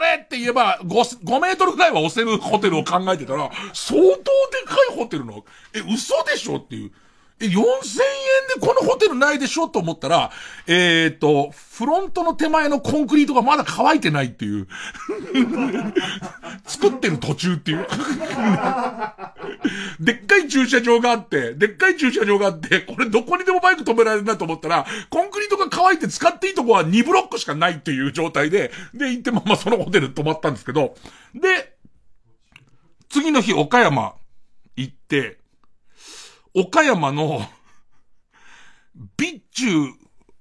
れって言えば5、5メートルぐらいは押せるホテルを考えてたら、相当でかいホテルの、え、嘘でしょっていう。え、4000円でこのホテルないでしょ？と思ったら、えっ、ー、と、フロントの手前のコンクリートがまだ乾いてないっていう。[laughs] 作ってる途中っていう。[laughs] でっかい駐車場があって、でっかい駐車場があって、これどこにでもバイク止められるなと思ったら、コンクリートが乾いて使っていいとこは2ブロックしかないっていう状態で、で、行ってままそのホテル泊まったんですけど、で、次の日岡山行って、岡山の、備中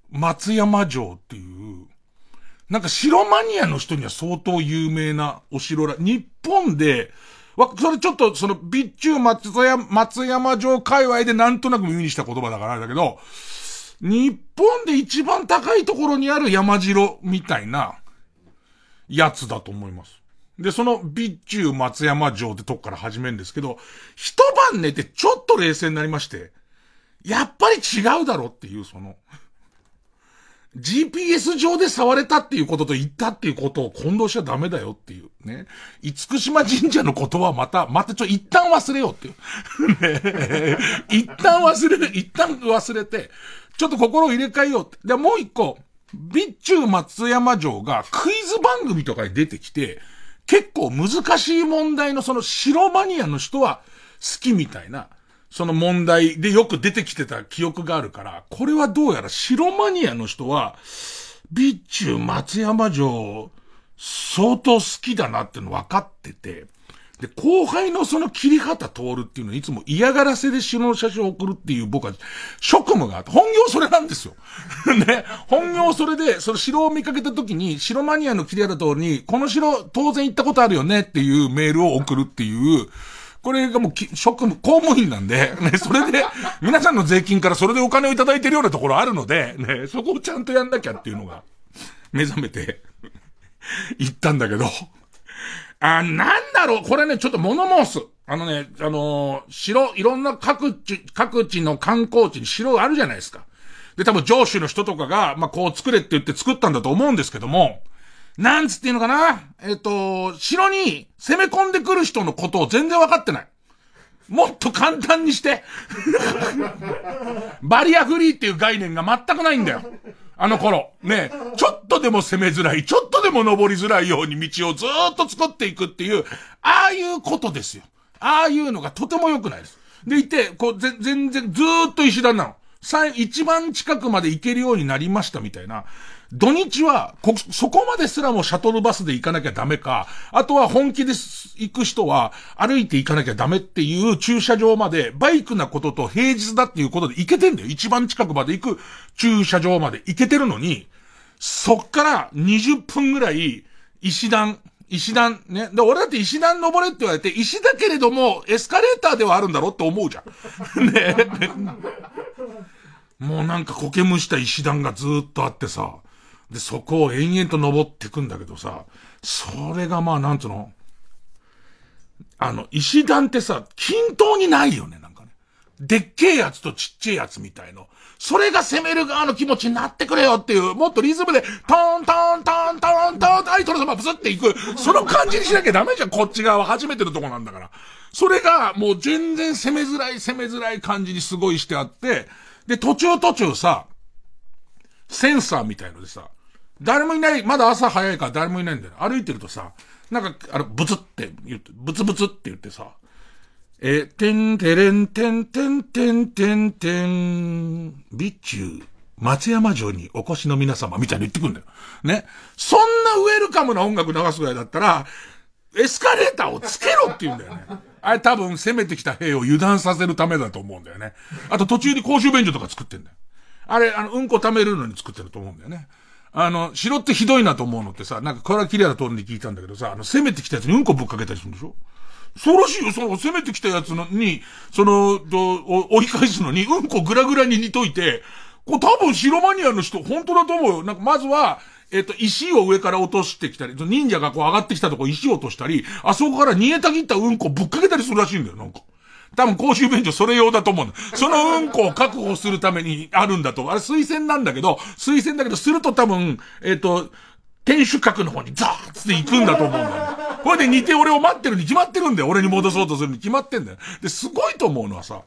松山城っていう、なんか城マニアの人には相当有名なお城ら、日本で、わ、それちょっとその備中松山、松山城界隈でなんとなく耳にした言葉だからあれだけど、日本で一番高いところにある山城みたいなやつだと思います。で、その備中松山城ってとこから始めるんですけど、一晩寝てちょっと冷静になりまして、やっぱり違うだろっていう、その、GPS 上で触れたっていうことと言ったっていうことを混同しちゃダメだよっていうね。厳島神社のことはまた、またちょ、一旦忘れようっていう。[laughs] ね、一旦忘れる、一旦忘れて、ちょっと心を入れ替えようって。で、もう一個、備中松山城がクイズ番組とかに出てきて、結構難しい問題のその白マニアの人は好きみたいな、その問題でよく出てきてた記憶があるから、これはどうやら白マニアの人は、備中松山城、相当好きだなっての分かってて、で、後輩のその切り方通るっていうのいつも嫌がらせで城の写真を送るっていう僕は職務があって、本業それなんですよ。[laughs] ね。本業それで、その城を見かけた時に、城マニアの切り方通りに、この城当然行ったことあるよねっていうメールを送るっていう、これがもう職務、公務員なんで、ね、それで、皆さんの税金からそれでお金をいただいてるようなところあるので、ね、そこをちゃんとやんなきゃっていうのが、目覚めて、行ったんだけど、あ、なんだろう、これね、ちょっと物申す。あのね、あのー、城、いろんな各地、各地の観光地に城あるじゃないですか。で、多分上司の人とかが、まあ、こう作れって言って作ったんだと思うんですけども、なんつっていうのかな？えっ、と、城に攻め込んでくる人のことを全然わかってない。もっと簡単にして。[laughs] バリアフリーっていう概念が全くないんだよ。あの頃。ね、ちょっとでも攻めづらい、ちょっとでも登りづらいように道をずっと作っていくっていう、ああいうことですよ。ああいうのがとても良くないです。でいて、こう、ぜ、全然ずっと石段なの。一番近くまで行けるようになりましたみたいな。土日は、こ、そこまですらもシャトルバスで行かなきゃダメか、あとは本気で行く人は歩いて行かなきゃダメっていう駐車場まで、バイクなことと平日だっていうことで行けてんだよ。一番近くまで行く駐車場まで行けてるのに、そっから20分ぐらい、石段、石段、ね。で、俺だって石段登れって言われて、石だけれども、エスカレーターではあるんだろうって思うじゃん。[laughs] ね。もうなんか苔むした石段がずっとあってさ、で、そこを延々と登ってくんだけどさ、それがまあ、なんつうの、あの、石段ってさ、均等にないよね、なんかね。でっけえやつとちっちゃいやつみたいの。それが攻める側の気持ちになってくれよっていう、もっとリズムで、トーントーントーントーントーンとアイトル様ブスっていく、その感じにしなきゃダメじゃん、こっち側は初めてのとこなんだから。それが、もう全然攻めづらい攻めづらい感じにすごいしてあって、で、途中途中さ、センサーみたいのでさ、誰もいない、まだ朝早いから誰もいないんだよ。歩いてるとさ、なんか、あの、ブツって言って、ブツブツって言ってさ、えてんてれんてんてんてんてんてん、備中、松山城にお越しの皆様みたいに言ってくんだよ。ね。そんなウェルカムな音楽流すぐらいだったら、エスカレーターをつけろって言うんだよね。あれ多分攻めてきた兵を油断させるためだと思うんだよね。あと途中に公衆便所とか作ってんだよ。あれ、あの、うんこ貯めるのに作ってると思うんだよね。あの、城ってひどいなと思うのってさ、なんかこれは綺麗な通りに聞いたんだけどさ、あの、攻めてきたやつにうんこぶっかけたりするんでしょ？そうらしいよ、その、攻めてきたやつのに、その、ど折り返すのに、うんこぐらぐらに煮といて、これ多分白マニアの人、本当だと思うよ。なんかまずは、えっ、と、石を上から落としてきたり、忍者がこう上がってきたとこ石を落としたり、あそこから逃げたぎったうんこぶっかけたりするらしいんだよ、なんか。多分公衆便所それ用だと思うんだ。そのうんこを確保するためにあるんだと。あれ推薦なんだけど、推薦だけど、すると多分、えっ、と、天守閣の方にザーッつって行くんだと思うんだよ。これで似て俺を待ってるに決まってるんだよ。俺に戻そうとするに決まってんだよ。で、すごいと思うのはさ、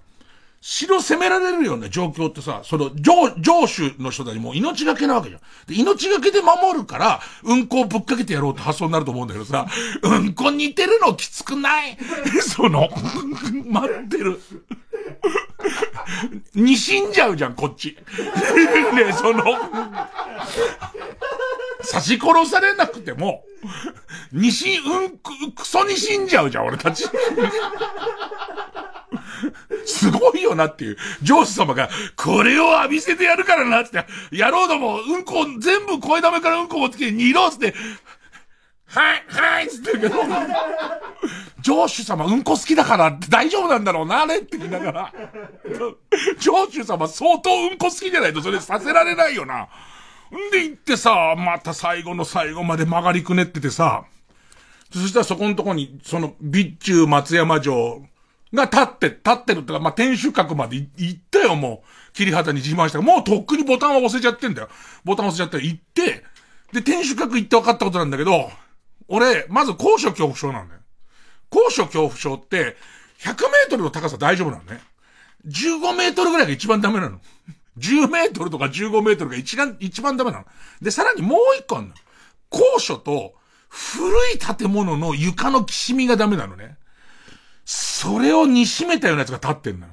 城攻められるような状況ってさ、その、上、上手の人たちも命がけなわけじゃん。で、命がけで守るから、うんこをぶっかけてやろうって発想になると思うんだけどさ、うんこ似てるのきつくない？[laughs] その、[laughs] 待ってる。[laughs] に死んじゃうじゃん、こっち。ねその、刺し殺されなくても、にし、うんく、クソに死んじゃうじゃん、俺たち。すごいよなっていう。上司様が、これを浴びせてやるからなって、野郎ども、うんこ、全部声溜めからうんこ持ってきて、煮ろっつって、はい、はいつってるけど、上司様うんこ好きだから大丈夫なんだろうな、あれって言いながら。上司様相当うんこ好きじゃないとそれさせられないよな。んで行ってさ、また最後の最後まで曲がりくねっててさ、そしたらそこのとこに、その、備中松山城が立って、立ってるってか、まあ、天守閣まで行ったよ、もう。切り旗に自慢した。もうとっくにボタンは押せちゃってんだよ。ボタン押せちゃって行って、で、天守閣行って分かったことなんだけど、俺、まず高所恐怖症なんだよ。高所恐怖症って、100メートルの高さ大丈夫なのね。15メートルぐらいが一番ダメなの。10メートルとか15メートルが一番、一番ダメなの。で、さらにもう一個あるの。高所と、古い建物の床のきしみがダメなのね。それを煮しめたようなやつが立ってんのよ。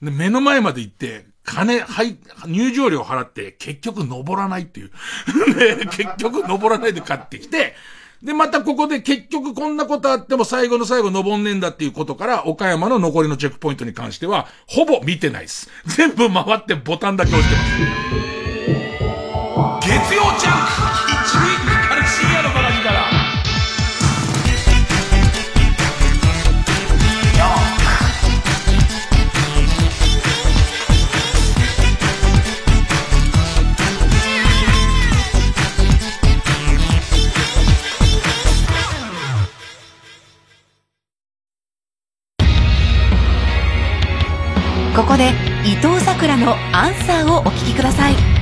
で、目の前まで行って、金、はい、入場料払って、結局登らないっていう。[laughs] で、結局登らないで買ってきて、で、またここで結局こんなことあっても最後の最後登んねえんだっていうことから、岡山の残りのチェックポイントに関しては、ほぼ見てないです。全部回ってボタンだけ押してます。月曜ジャンクここで伊藤さくらのアンサーをお聞きください。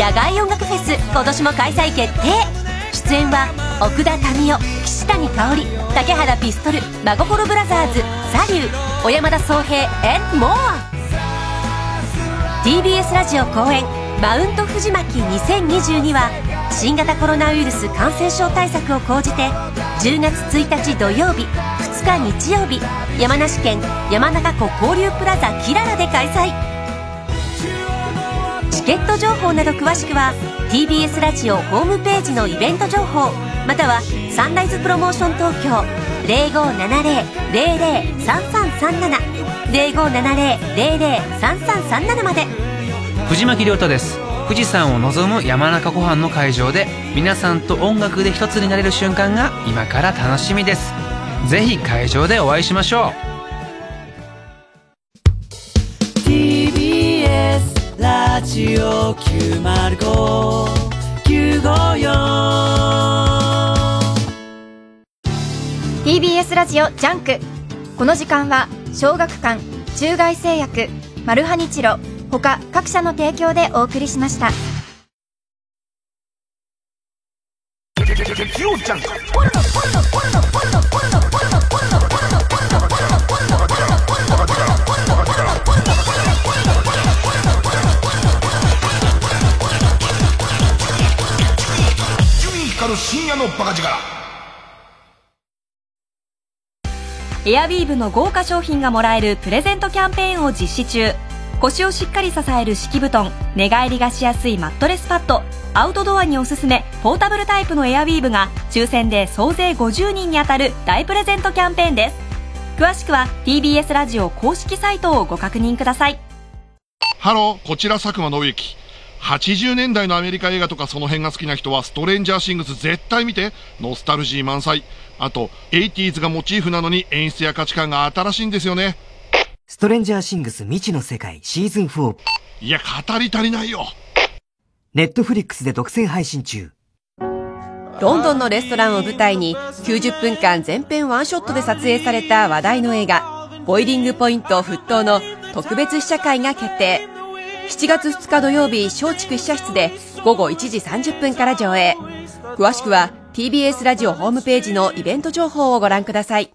野外音楽フェス今年も開催決定。出演は奥田民生岸谷香織竹原ピストル真心ブラザーズサリュー小山田宗平 and more TBS ラジオ公演マウント藤巻2022は新型コロナウイルス感染症対策を講じて10月1日土曜日2日日曜日山梨県山中湖交流プラザキララで開催。ケット情報など詳しくは TBS ラジオホームページのイベント情報またはサンライズプロモーション東京0570-003337 0570-003337まで。藤巻亮太です。富士山を望む山中湖畔の会場で皆さんと音楽で一つになれる瞬間が今から楽しみです。ぜひ会場でお会いしましょう。ラジオ905954 TBS ラジオ JUNK。この時間は小学館中外製薬マルハニチロ他各社の提供でお送りしましたる深夜の馬鹿力。エアウィーヴの豪華商品がもらえるプレゼントキャンペーンを実施中。腰をしっかり支える敷布団寝返りがしやすいマットレスパッド。アウトドアにおすすめポータブルタイプのエアウィーヴが抽選で総勢50人に当たる大プレゼントキャンペーンです。詳しくは TBS ラジオ公式サイトをご確認ください。ハロー、こちら佐久間宣行。80年代のアメリカ映画とかその辺が好きな人はストレンジャーシングス絶対見て。ノスタルジー満載。あと、80s がモチーフなのに演出や価値観が新しいんですよね。ストレンジャーシングス未知の世界シーズン4。いや、語り足りないよ。ネットフリックスで独占配信中。ロンドンのレストランを舞台に90分間全編ワンショットで撮影された話題の映画、ボイリングポイント沸騰の特別試写会が決定。7月2日土曜日、松竹試写室で午後1時30分から上映。詳しくは TBS ラジオホームページのイベント情報をご覧ください。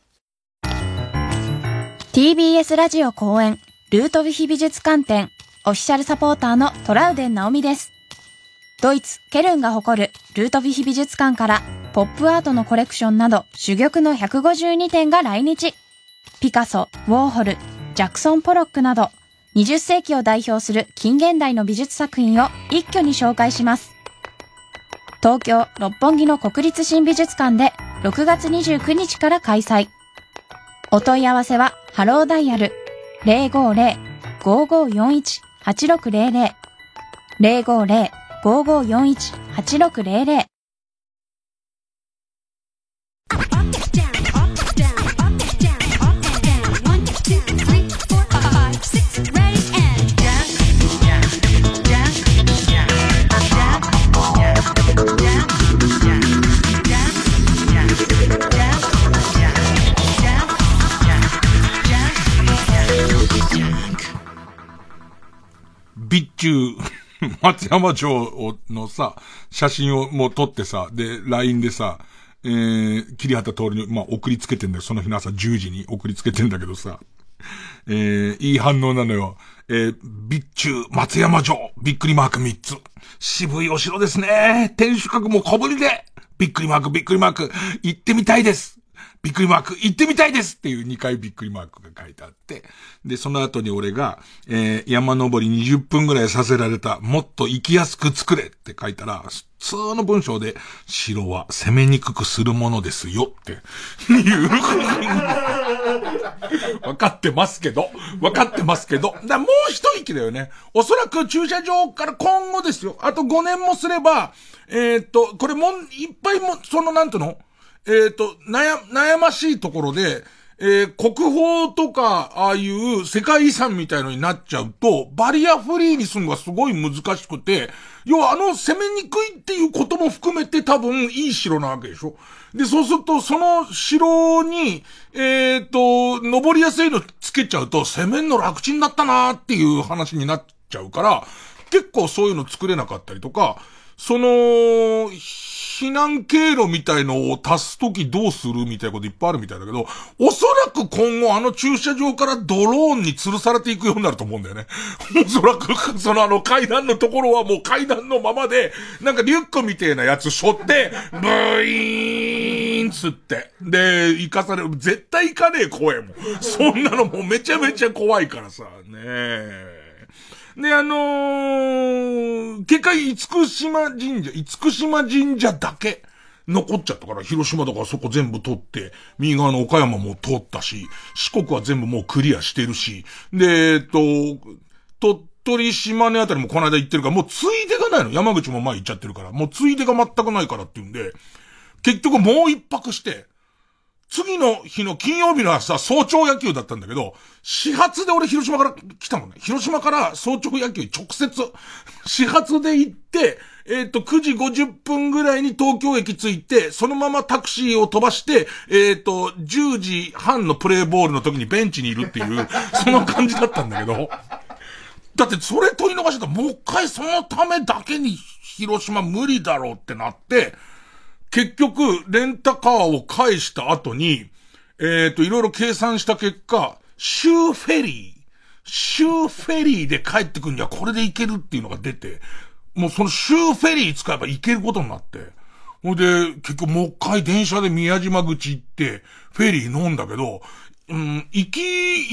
TBS ラジオ公演ルートヴィヒ美術館展オフィシャルサポーターのトラウデン直美です。ドイツ、ケルンが誇るルートヴィヒ美術館からポップアートのコレクションなど珠玉の152点が来日。ピカソ、ウォーホル、ジャクソン・ポロックなど20世紀を代表する近現代の美術作品を一挙に紹介します。東京、六本木の国立新美術館で6月29日から開催。お問い合わせは、ハローダイヤル050-5541-8600 050-5541-8600備中、[laughs] 松山城のさ、写真をもう撮ってさ、で、LINE でさ、えー、桐畑通りに、まあ、送りつけてんだよ。その日の朝10時に送りつけてんだけどさ、えー、いい反応なのよ。えー、備中、松山城、びっくりマーク3つ。渋いお城ですね。天守閣も小ぶりで、びっくりマーク、びっくりマーク、行ってみたいです。びっくりマーク、行ってみたいですっていう2回びっくりマークが書いてあって、で、その後に俺が、えー、山登り20分ぐらいさせられた、もっと行きやすく作れって書いたら、普通の文章で、城は攻めにくくするものですよって、いう。分かってますけど、分かってますけど、だもう一息だよね。おそらく駐車場から今後ですよ。あと5年もすれば、えー、っと、これもん、いっぱいも、そのなんていうの？えっ、と、悩、悩ましいところで、えー、国宝とか、ああいう世界遺産みたいのになっちゃうと、バリアフリーにするのがすごい難しくて、要はあの攻めにくいっていうことも含めて多分いい城なわけでしょ。で、そうすると、その城に、えっ、と、登りやすいのつけちゃうと、攻めんの楽ちんだったなーっていう話になっちゃうから、結構そういうの作れなかったりとか、その、避難経路みたいのを足すときどうするみたいなこといっぱいあるみたいだけど、おそらく今後あの駐車場からドローンに吊るされていくようになると思うんだよね。[laughs] おそらく、そのあの階段のところはもう階段のままで、なんかリュックみたいなやつ背負って、ブイーンつって。で、行かされる。絶対行かねえ声も。そんなのもうめちゃめちゃ怖いからさ、ねえ。で、あのー、結果、厳島神社、厳島神社だけ残っちゃったから、広島だからそこ全部取って、右側の岡山も通ったし、四国は全部もうクリアしてるし、で、えっと、鳥取、島根あたりもこの間行ってるから、もうついでがないの。山口も前行っちゃってるから、もうついでが全くないからっていうんで、結局もう一泊して、次の日の金曜日の朝、早朝野球だったんだけど、始発で俺広島から来たもんね。広島から早朝野球直接、始発で行って、えっ、と、9時50分ぐらいに東京駅着いて、そのままタクシーを飛ばして、えっ、と、10時半のプレイボールの時にベンチにいるっていう、[laughs] その感じだったんだけど、だってそれ取り逃したらもう一回そのためだけに広島無理だろうってなって、結局、レンタカーを返した後に、えっ、ー、と、いろいろ計算した結果、シューフェリー、シューフェリーで帰ってくんにはこれで行けるっていうのが出て、もうそのシューフェリー使えば行けることになって、ほんで、結局もう一回電車で宮島口行って、フェリー飲んだけど、うん、行き、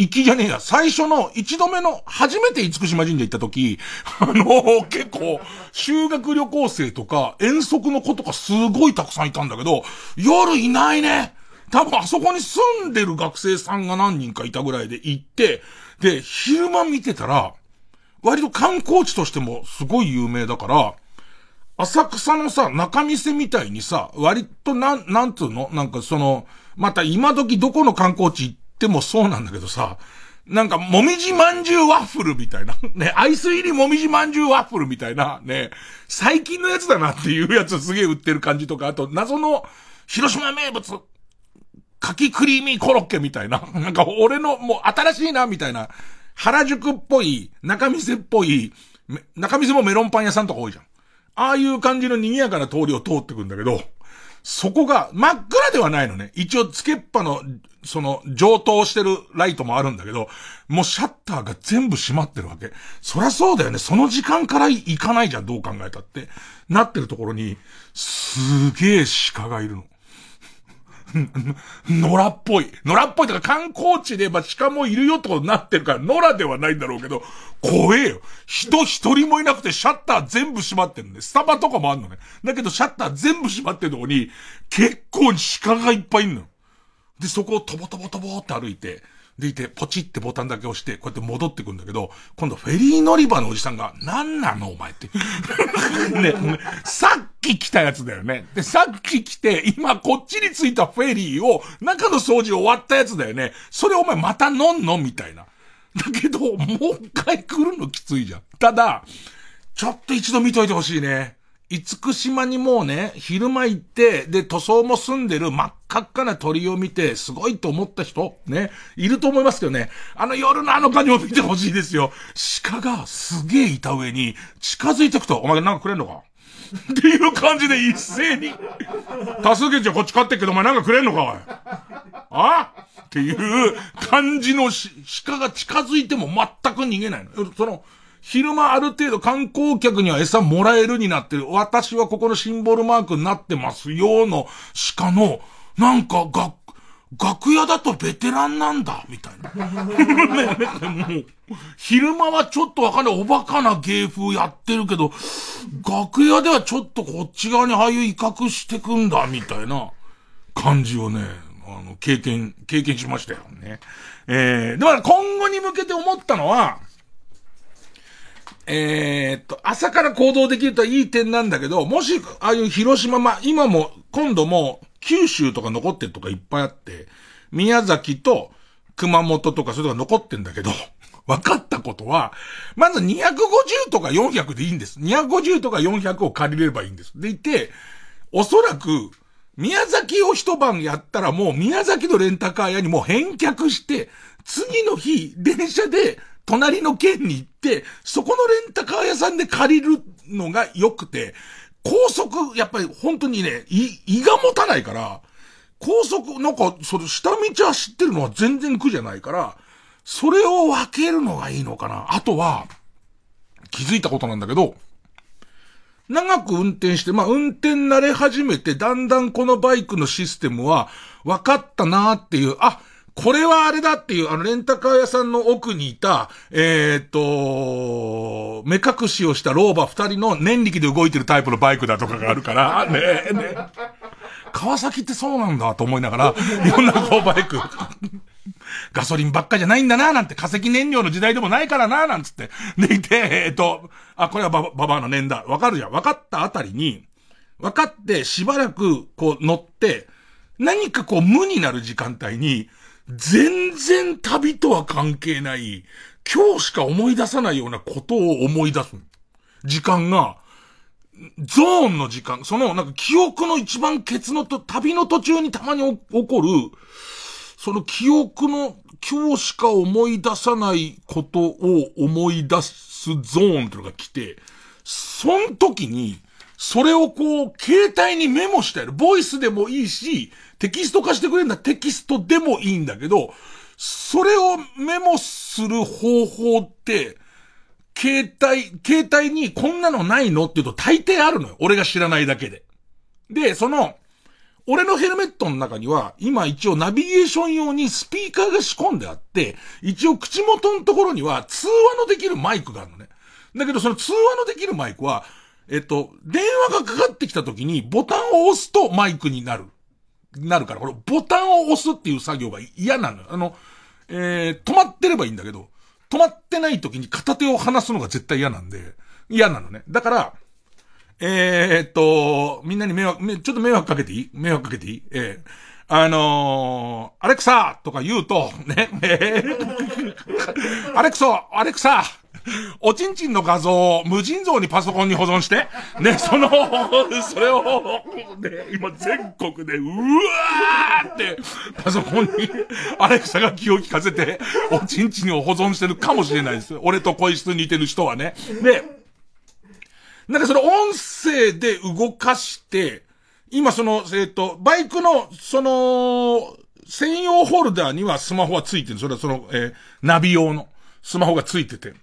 行きじゃねえや。最初の一度目の、初めて厳島神社行った時、[laughs] あの、結構、修学旅行生とか、遠足の子とかすごいたくさんいたんだけど、夜いないね。多分あそこに住んでる学生さんが何人かいたぐらいで行って、で、昼間見てたら、割と観光地としてもすごい有名だから、浅草のさ、中店みたいにさ、割となん、なんつうの？なんかその、また今時どこの観光地行ってもそうなんだけどさ、なんか、もみじまんじゅうワッフルみたいな。ね、アイス入りもみじまんじゅうワッフルみたいな、ね、最近のやつだなっていうやつすげえ売ってる感じとか、あと、謎の、広島名物、柿クリーミーコロッケみたいな。なんか、俺の、もう新しいな、みたいな。原宿っぽい、中店っぽい、中店もメロンパン屋さんとか多いじゃん。ああいう感じの賑やかな通りを通ってくんだけど、そこが真っ暗ではないのね。一応、つけっぱの、その、上等してるライトもあるんだけど、もうシャッターが全部閉まってるわけ。そりゃそうだよね。その時間から行かないじゃん、どう考えたって。なってるところに、すげえ鹿がいるの。野良っぽい。野良っぽいとか観光地で、まあ、鹿もいるよってことになってるから、野良ではないんだろうけど、怖えよ。人一人もいなくてシャッター全部閉まってるんで、スタバとかもあんのね。だけどシャッター全部閉まってるとこに、結構鹿がいっぱいいんの。で、そこをトボトボトボって歩いて、でいて、ポチってボタンだけ押して、こうやって戻ってくんだけど、今度フェリー乗り場のおじさんが、なんなのお前って。[laughs] ね、さっき来たやつだよね。で、さっき来て、今こっちに着いたフェリーを、中の掃除終わったやつだよね。それお前また飲んの？みたいな。だけど、もう一回来るのきついじゃん。ただ、ちょっと一度見といてほしいね。厳島にもうね、昼間行って、で、塗装も住んでる真っ赤っかな鳥を見て、すごいと思った人、ね、いると思いますけどね、あの夜のあの感じも見てほしいですよ。鹿がすげえいた上に、近づいてくと、お前なんかくれんのか？っていう感じで一斉に、多数決じゃこっち勝ってっけど、お前なんかくれんのかおい。あ？っていう感じの鹿が近づいても全く逃げないの。その、昼間ある程度観光客には餌もらえるになってる。私はここのシンボルマークになってますよの鹿の、なんか楽、楽屋だとベテランなんだ、みたいな。[laughs] ねもう、昼間はちょっとわかんない、おバカな芸風やってるけど、楽屋ではちょっとこっち側にああいう威嚇してくんだ、みたいな感じをね、あの、経験、経験しましたよね。えー、だから今後に向けて思ったのは、えー、っと、朝から行動できるといい点なんだけど、もし、ああいう広島、まあ、今も、今度も、九州とか残ってるとかいっぱいあって、宮崎と熊本とかそういうとこ残ってんだけど、[laughs] 分かったことは、まず250とか400でいいんです。250とか400を借りればいいんです。でいて、おそらく、宮崎を一晩やったらもう宮崎のレンタカー屋にもう返却して、次の日、電車で隣の県に行って、そこのレンタカー屋さんで借りるのが良くて、高速、やっぱり本当にね、胃、胃が持たないから、高速、なんか、その下道走ってるのは全然苦じゃないから、それを分けるのがいいのかな。あとは、気づいたことなんだけど、長く運転して、まあ、運転慣れ始めて、だんだんこのバイクのシステムは分かったなーっていう、あ、これはあれだっていう、あの、レンタカー屋さんの奥にいた、えー、っと、目隠しをした老婆二人の念力で動いてるタイプのバイクだとかがあるから、ねえ、ね川崎ってそうなんだと思いながら、いろんなこうバイク、ガソリンばっかじゃないんだななんて、化石燃料の時代でもないからななんつって、でいて、えっと、あ、これはバババアの年だ。わかるじゃん。わかったあたりに、分かってしばらくこう乗って、何かこう無になる時間帯に、全然旅とは関係ない、今日しか思い出さないようなことを思い出す。時間が、ゾーンの時間、そのなんか記憶の一番ケツのと、旅の途中にたまに起こる、その記憶の今日しか思い出さないことを思い出すゾーンっていうのが来て、その時に、それをこう、携帯にメモしてやる。ボイスでもいいし、テキスト化してくれるんだテキストでもいいんだけど、それをメモする方法って、携帯、携帯にこんなのないのって言うと大抵あるのよ。俺が知らないだけで。で、その、俺のヘルメットの中には、今一応ナビゲーション用にスピーカーが仕込んであって、一応口元のところには通話のできるマイクがあるのね。だけどその通話のできるマイクは、えっと、電話がかかってきた時にボタンを押すとマイクになる。なるから、これボタンを押すっていう作業が嫌なのよ。あの、えー、止まってればいいんだけど、止まってない時に片手を離すのが絶対嫌なんで、嫌なのね。だから、えー、っと、みんなに迷惑、ちょっと迷惑かけていい？迷惑かけていい？えー、あのー、アレクサとか言うと、ね、えー、[laughs] アレクサ、アレクサ [laughs] おちんちんの画像を無尽蔵にパソコンに保存して、ね、その、それを、ね、今全国で、うわーって、パソコンに、アレクサが気を利かせて、おちんちんを保存してるかもしれないです。俺と声質に似てる人はね。で、なんかその音声で動かして、今その、えっ、ー、と、バイクの、その、専用ホルダーにはスマホはついてる。それはその、えー、ナビ用のスマホがついてて。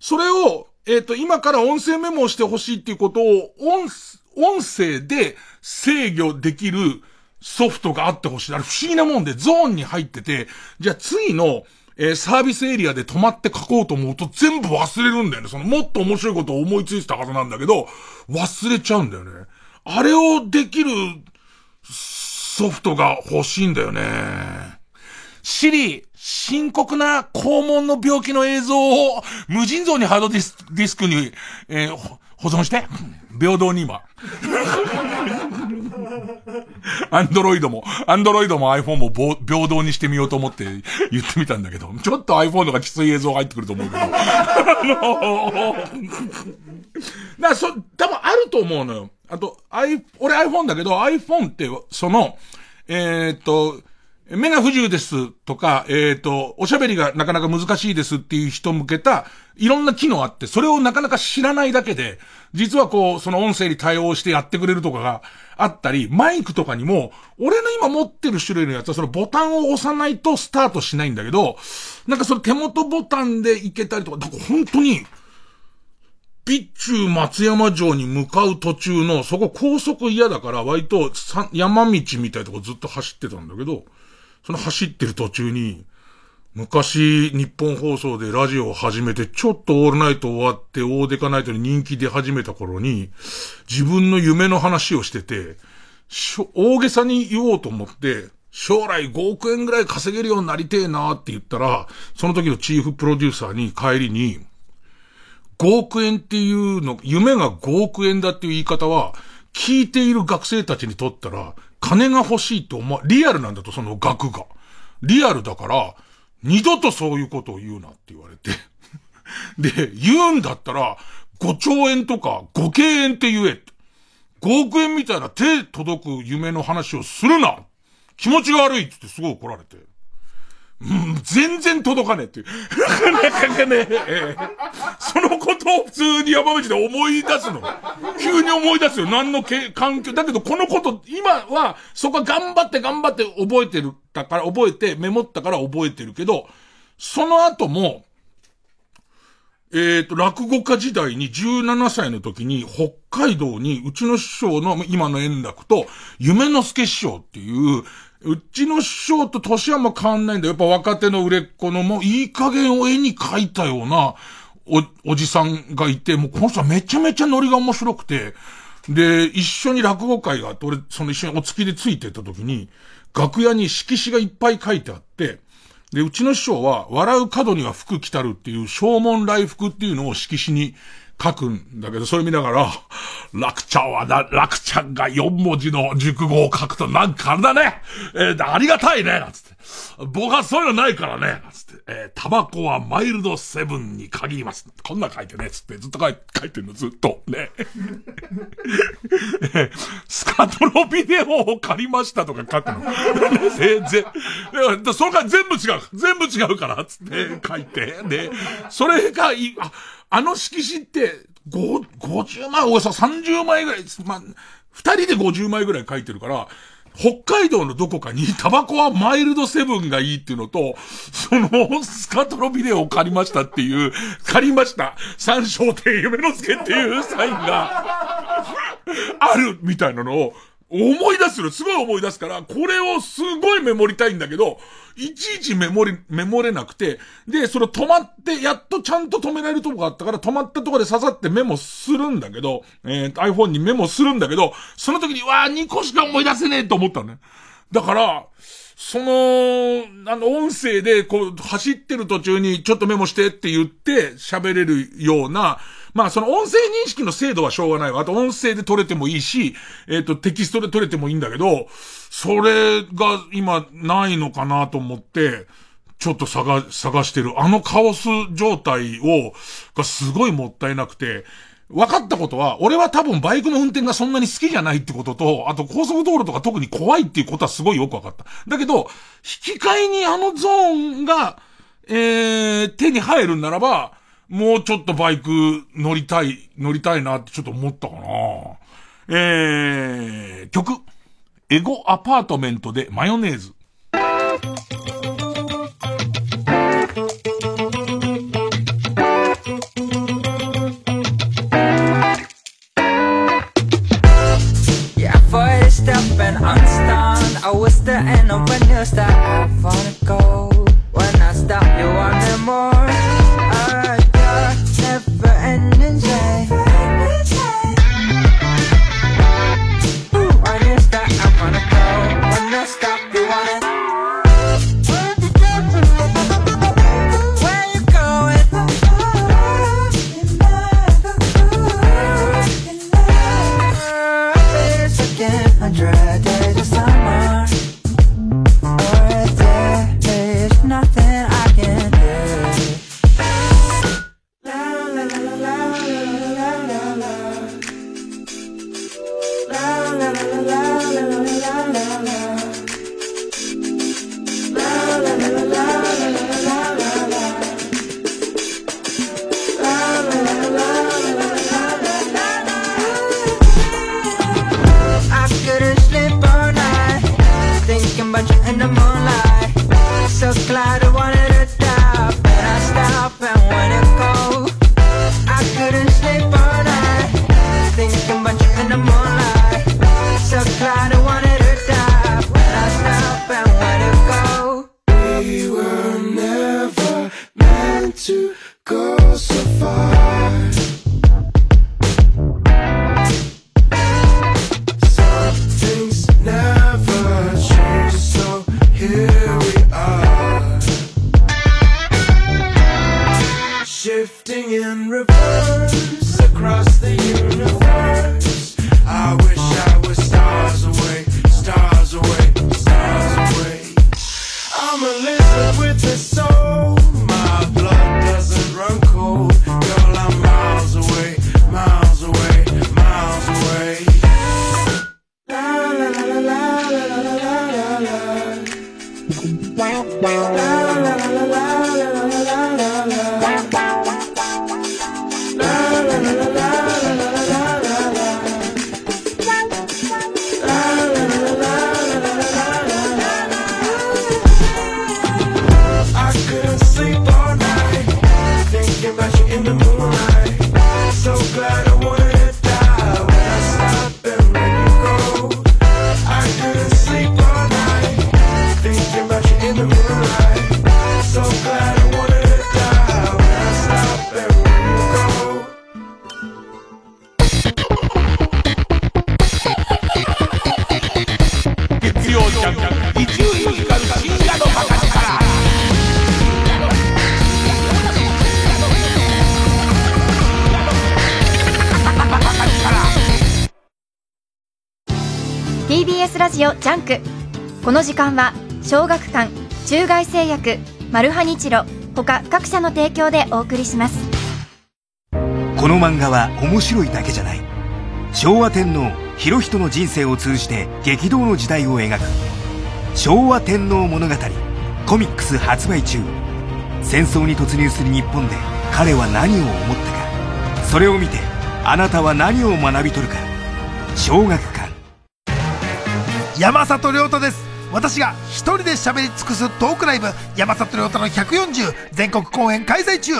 それを、えっ、ー、と、今から音声メモをしてほしいっていうことを、音、音声で制御できるソフトがあってほしい。あれ不思議なもんで、ゾーンに入ってて、じゃあ次の、えー、サービスエリアで止まって書こうと思うと全部忘れるんだよね。そのもっと面白いことを思いついてたはずなんだけど、忘れちゃうんだよね。あれをできるソフトが欲しいんだよね。シリ、深刻な肛門の病気の映像を無尽蔵にハードディスディスクに、えー、保存して。平等に今。[laughs] アンドロイドも、アンドロイドも iPhone も平等にしてみようと思って言ってみたんだけど、ちょっと iPhone のがきつい映像入ってくると思うけど。[laughs] あのだ [laughs] そ、多分あると思うのよ。あと、I、俺 iPhone だけど iPhone って、その、えー、っと、目が不自由ですとか、えっ、ー、と、おしゃべりがなかなか難しいですっていう人向けた、いろんな機能あって、それをなかなか知らないだけで、実はこう、その音声に対応してやってくれるとかがあったり、マイクとかにも、俺の今持ってる種類のやつはそのボタンを押さないとスタートしないんだけど、なんかその手元ボタンでいけたりとか、だから本当に、備中松山城に向かう途中の、そこ高速嫌だから割と山道みたいなとこずっと走ってたんだけど、その走ってる途中に、昔、日本放送でラジオを始めて、ちょっとオールナイト終わって、大デカナイトに人気出始めた頃に、自分の夢の話をしてて、大げさに言おうと思って、将来5億円ぐらい稼げるようになりてえなって言ったら、その時のチーフプロデューサーに帰りに、5億円っていうの、夢が5億円だっていう言い方は、聞いている学生たちにとったら、金が欲しいと思う、リアルなんだと、その額が。リアルだから、二度とそういうことを言うなって言われて。[laughs] で、言うんだったら、5兆円とか5敬円って言え5億円みたいな手届く夢の話をするな気持ちが悪いって言ってすごい怒られて。うん、全然届かねえっていう。[laughs] なかなかね、え、そのことを普通に山道で思い出すの。急に思い出すよ。何のけ環境。だけどこのこと、今は、そこは頑張って頑張って覚えてる、だから、覚えて、メモったから覚えてるけど、その後も、えっ、ー、と、落語家時代に17歳の時に北海道にうちの師匠の今の円楽と夢之助師匠っていう、うちの師匠と年はもう変わんないんだよ。やっぱ若手の売れっ子のもういい加減を絵に描いたような、お、おじさんがいて、もうこの人はめちゃめちゃノリが面白くて、で、一緒に落語会があって、俺、その一緒にお付きでついてった時に、楽屋に色紙がいっぱい書いてあって、で、うちの師匠は、笑う角には服着たるっていう、正門来福っていうのを色紙に書くんだけど、それ見ながら、楽ちゃんはな、楽ちゃんが4文字の熟語を書くとなんかあれだね。えー、ありがたいね。なつって。僕はそういうのないからね。なつって。えー、タバコはマイルドセブンに限ります。こんな書いてね。つってずっと書い書いてるの、ずっと。ね。スカトロビデオを借りましたとか書くの。全然。それから全部違う。全部違うから。つって書いて。で、それがい、あ、あの色紙って、五50枚、およそ30枚ぐらい、まあ、二人で50枚ぐらい書いてるから、北海道のどこかにタバコはマイルドセブンがいいっていうのと、そのスカトロビデオを借りましたっていう、借りました。三章亭夢之助っていうサインがあるみたいなのを思い出する。すごい思い出すから、これをすごいメモりたいんだけど、いちいちメモり、メモれなくて、で、それ止まって、やっとちゃんと止められるとこがあったから、止まったとこで刺さってメモするんだけど、えー、iPhone にメモするんだけど、その時に、わあ、2個しか思い出せねえと思ったのね。だから、その、あの、音声で、こう、走ってる途中に、ちょっとメモしてって言って、喋れるような、まあその音声認識の精度はしょうがないわ。あと音声で撮れてもいいし、えっ、ー、とテキストで撮れてもいいんだけど、それが今ないのかなと思って、ちょっと探、探してる。あのカオス状態を、がすごいもったいなくて、分かったことは、俺は多分バイクの運転がそんなに好きじゃないってことと、あと高速道路とか特に怖いっていうことはすごいよく分かった。だけど、引き換えにあのゾーンが、えー、手に入るんならば、もうちょっとバイク乗りたい、乗りたいなってちょっと思ったかな。えー、曲。エゴアパートメントでマヨネーズ。And unstunned. I was the end of a new start. I wanna go. When I stop, you want me more. TBS ラジオ JUNK。この時間は小学館中外製薬マルハニチロ他各社の提供でお送りします。この漫画は面白いだけじゃない。昭和天皇裕仁の人生を通じて激動の時代を描く。昭和天皇物語コミックス発売中。戦争に突入する日本で彼は何を思ったか。それを見てあなたは何を学び取るか。小学館山里亮太です。私が一人で喋り尽くすトークライブ山里亮太の140全国公演開催中。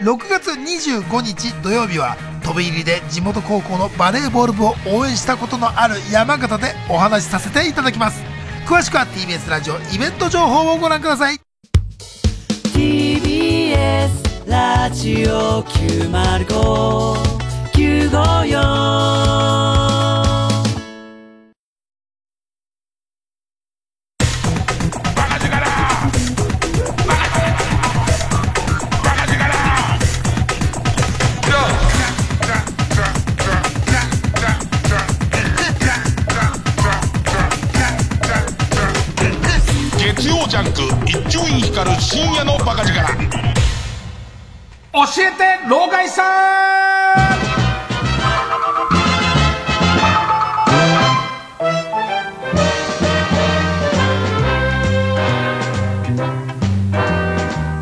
6月25日土曜日は飛び入りで地元高校のバレーボール部を応援したことのある山形でお話しさせていただきます。詳しくは TBS ラジオイベント情報をご覧ください。TBS ラジオ905 954ンク一丁院光る深夜のバカ力。教えて老害さ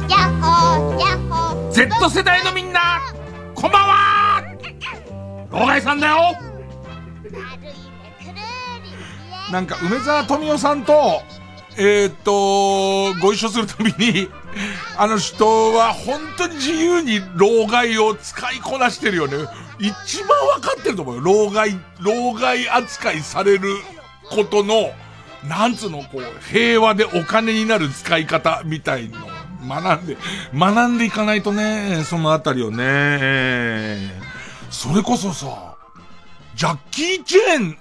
ヤッホーヤッホー。Z 世代のみんなこんばんは。老害さんだよ。なんか梅沢富美男さんとえーと、ご一緒するたびに、[laughs] あの人は本当に自由に老害を使いこなしてるよね。一番わかってると思うよ。老害、老害扱いされることの、なんつうの、こう、平和でお金になる使い方みたいの学んで、学んでいかないとね、そのあたりをね。それこそさ、ジャッキー・チェーン、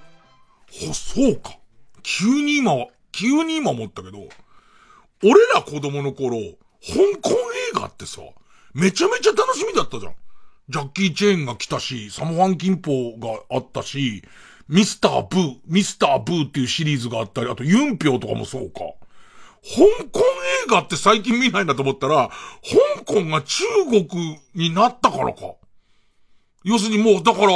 ほ、そうか。急に今、急に今思ったけど、俺ら子供の頃、香港映画ってさ、めちゃめちゃ楽しみだったじゃん。ジャッキー・チェーンが来たし、サモハン・キンポがあったし、ミスター・ブー、ミスター・ブーっていうシリーズがあったり、あとユンピョウとかもそうか。香港映画って最近見ないなと思ったら、香港が中国になったからか。要するにもう、だから、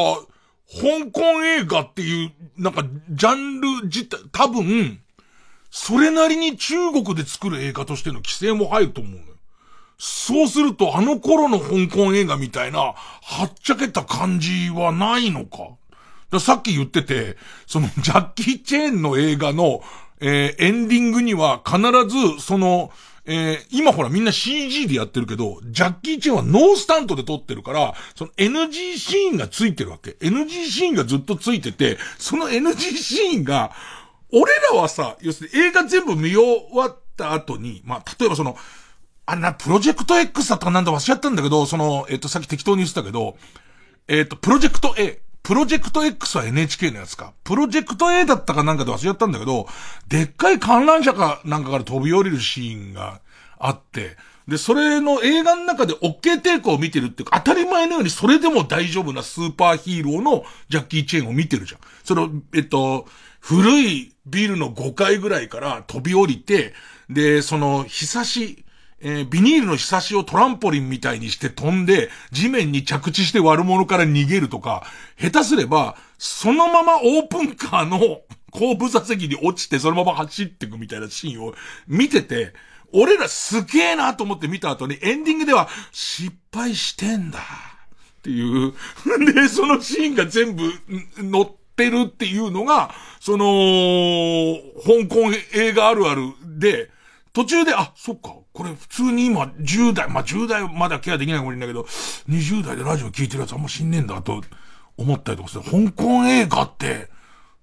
香港映画っていう、なんか、ジャンル自体、多分、それなりに中国で作る映画としての規制も入ると思うのよ。そうすると、あの頃の香港映画みたいな、はっちゃけた感じはないのか。ださっき言ってて、その、ジャッキー・チェーンの映画の、えー、エンディングには必ず、その、えー、今ほらみんな CG でやってるけど、ジャッキー・チェーンはノースタントで撮ってるから、その NG シーンがついてるわけ。NG シーンがずっとついてて、その NG シーンが、俺らはさ、要するに映画全部見終わった後に、まあ、例えばその、あんな、プロジェクト X だったかなんだ忘れちゃったんだけど、その、えっ、と、さっき適当に言ってたけど、えっ、と、プロジェクト A。プロジェクト X は NHK のやつか。プロジェクト A だったかなんかで忘れちゃったんだけど、でっかい観覧車かなんかから飛び降りるシーンがあって、で、それの映画の中で OK 抵抗を見てるっていうか、当たり前のようにそれでも大丈夫なスーパーヒーローのジャッキー・チェーンを見てるじゃん。その、えっと、古いビルの5階ぐらいから飛び降りて、で、その、ひさし、えービニールのひさしをトランポリンみたいにして飛んで、地面に着地して悪者から逃げるとか、下手すれば、そのままオープンカーの後部座席に落ちてそのまま走っていくみたいなシーンを見てて、俺らすげえなと思って見た後にエンディングでは失敗してんだっていう。[laughs] で、そのシーンが全部ん載ってるっていうのが、その、香港映画あるあるで、途中で、あ、そっか、これ普通に今10代、まあ、10代まだケアできないかもしれないけど、20代でラジオ聞いてるやつあんま死んねえんだと思ったりとかして、香港映画って、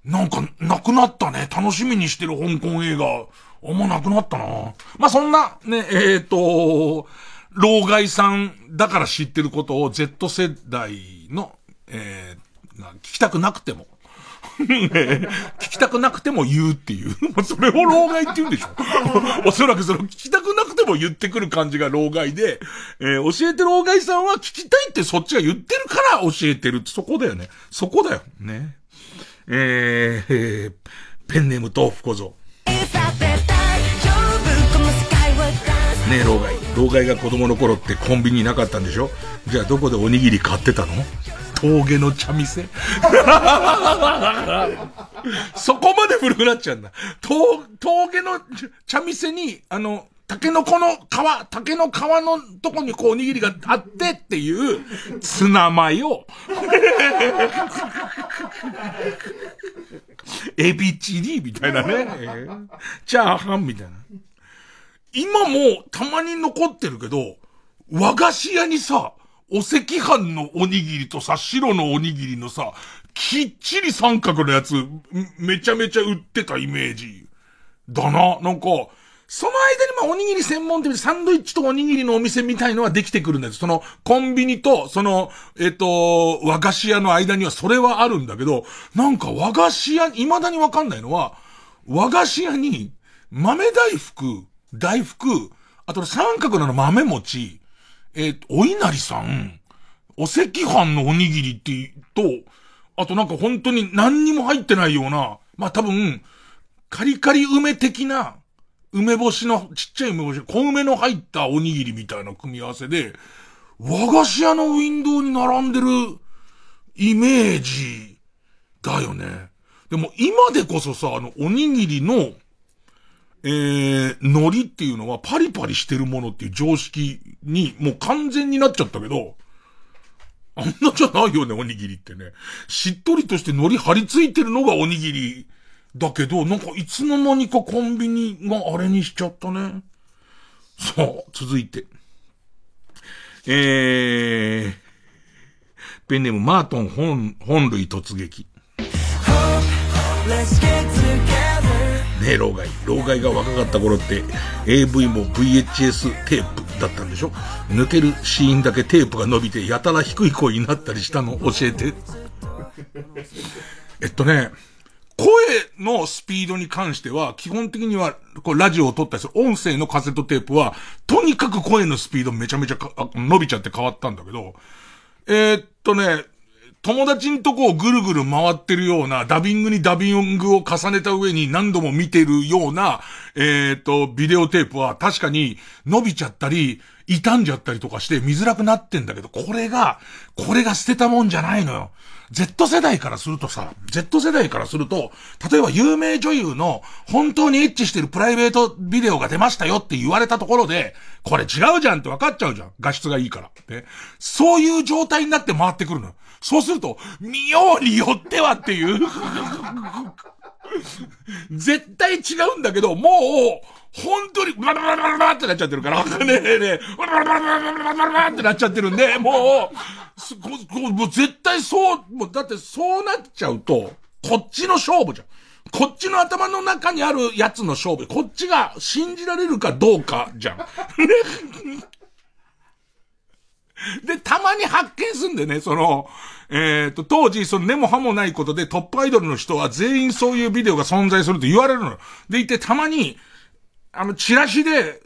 なんか、なくなったね。楽しみにしてる香港映画、あんまなくなったな。まあ、そんな、ね、えっ、と、老害さんだから知ってることを Z 世代の、えー、聞きたくなくても、[laughs] 聞きたくなくても言うっていう。[laughs] それを老害って言うんでしょ [laughs] おそらくその聞きたくなくても言ってくる感じが老害で、えー教えて老害さんは聞きたいってそっちが言ってるから教えてるてそこだよね。そこだよ。ね。えー、えーペンネーム豆腐小僧。ね、老害。老害が子供の頃ってコンビニなかったんでしょ？じゃあどこでおにぎり買ってたの？峠の茶店 [laughs] そこまで古くなっちゃうんだ。峠の茶店に、あの、タケノコの皮、タケの皮のとこにこうおにぎりがあってっていうツナマヨ。[laughs] エビチリみたいなね。チャーハンみたいな。今もたまに残ってるけど、和菓子屋にさ、お赤飯のおにぎりとさ、白のおにぎりのさ、きっちり三角のやつ、めちゃめちゃ売ってたイメージ。だな。なんか、その間にまあおにぎり専門店サンドイッチとおにぎりのお店みたいのはできてくるんだけど、そのコンビニと、その、えっ、と、和菓子屋の間にはそれはあるんだけど、なんか和菓子屋、未だにわかんないのは、和菓子屋に豆大福、大福、あと三角なの豆餅、えっ、と、お稲荷さん、お赤飯のおにぎりってと、あとなんか本当に何にも入ってないような、まあ多分、カリカリ梅的な、梅干しの、ちっちゃい梅干し、小梅の入ったおにぎりみたいな組み合わせで、和菓子屋のウィンドウに並んでるイメージだよね。でも今でこそさ、あの、おにぎりの、えー、海苔っていうのはパリパリしてるものっていう常識にもう完全になっちゃったけど、あんなじゃないよね、おにぎりってね。しっとりとして海苔張り付いてるのがおにぎりだけど、なんかいつの間にかコンビニがあれにしちゃったね。さあ、続いて。えー、ペンネームマートン本、本類突撃。ねえ、老害。老害が若かった頃って AV も VHS テープだったんでしょ？抜けるシーンだけテープが伸びてやたら低い声になったりしたの教えて。[laughs] えっとね、声のスピードに関しては、基本的には、こう、ラジオを撮ったりする音声のカセットテープは、とにかく声のスピードめちゃめちゃ伸びちゃって変わったんだけど、えー、っとね、友達んとこをぐるぐる回ってるような、ダビングにダビングを重ねた上に何度も見てるような、えー、と、ビデオテープは確かに伸びちゃったり、傷んじゃったりとかして見づらくなってんだけど、これが、これが捨てたもんじゃないのよ。Z 世代からするとさ、Z 世代からすると、例えば有名女優の本当にエッチしてるプライベートビデオが出ましたよって言われたところで、これ違うじゃんって分かっちゃうじゃん。画質がいいから。ね。そういう状態になって回ってくるのよ。そうすると、見ようによってはっていう絶対違うんだけど、もう、本当に、バラバラバラバラってなっちゃってるから、ねえねえ、バラバラバラバラバラバラってなっちゃってるんで、もう、もう絶対そう、もうだってそうなっちゃうと、こっちの勝負じゃん。こっちの頭の中にあるやつの勝負。こっちが信じられるかどうかじゃん。で、たまに発見すんでね、その、えっ、ー、と、当時、その根も葉もないことでトップアイドルの人は全員そういうビデオが存在すると言われるのよ。でいて、たまに、あの、チラシで、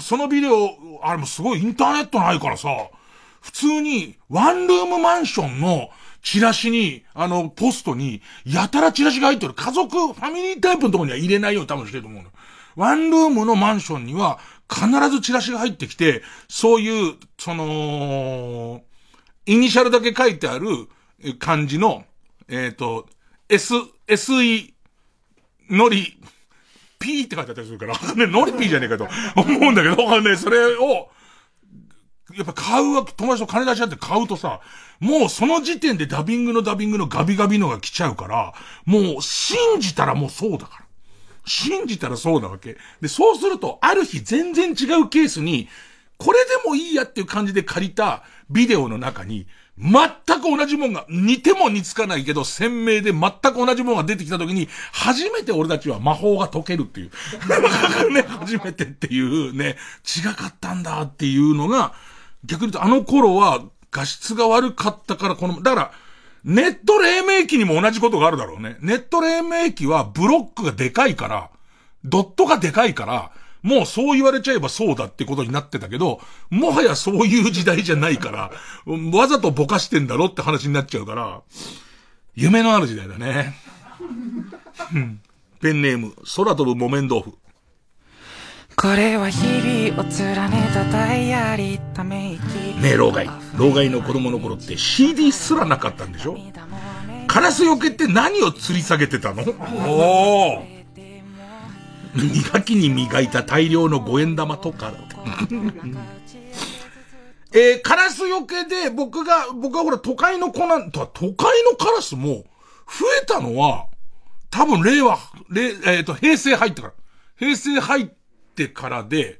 そのビデオ、あれもすごいインターネットないからさ、普通に、ワンルームマンションのチラシに、あの、ポストに、やたらチラシが入ってる。家族、ファミリータイプのところには入れないように多分してると思うの。ワンルームのマンションには、必ずチラシが入ってきて、そういう、その、イニシャルだけ書いてある漢字の、えっ、ー、と、S、SE、のり、P って書いてあったりするから、ね、ノリピーじゃねえかと思うんだけど、ね、それを、やっぱ買うわ、友達と金出し合って買うとさ、もうその時点でダビングのダビングのガビガビのが来ちゃうから、もう信じたらもうそうだから。信じたらそうなわけ。で、そうすると、ある日全然違うケースに、これでもいいやっていう感じで借りたビデオの中に、全く同じもんが、似ても似つかないけど、鮮明で全く同じもんが出てきた時に、初めて俺たちは魔法が解けるっていう。[laughs] ね、初めてっていうね、違かったんだっていうのが、逆に言うとあの頃は画質が悪かったからこの、だから、ネット黎明期にも同じことがあるだろうね。ネット黎明期はブロックがでかいから、ドットがでかいから、もうそう言われちゃえばそうだってことになってたけど、もはやそういう時代じゃないから、わざとぼかしてんだろって話になっちゃうから、夢のある時代だね。ペンネーム、空飛ぶ木綿豆腐。これは日々を連ねたダイアリーため息ねえ、老害。老害の子供の頃って CD すらなかったんでしょ？カラスよけって何を吊り下げてたの？おお磨きに磨いた大量の五円玉とか。[laughs] えー、カラスよけで僕が、僕はほら都会の子なんだ、都会のカラスも増えたのは、多分令和、令、えっ、ー、と、平成入ってから。平成入ってからで、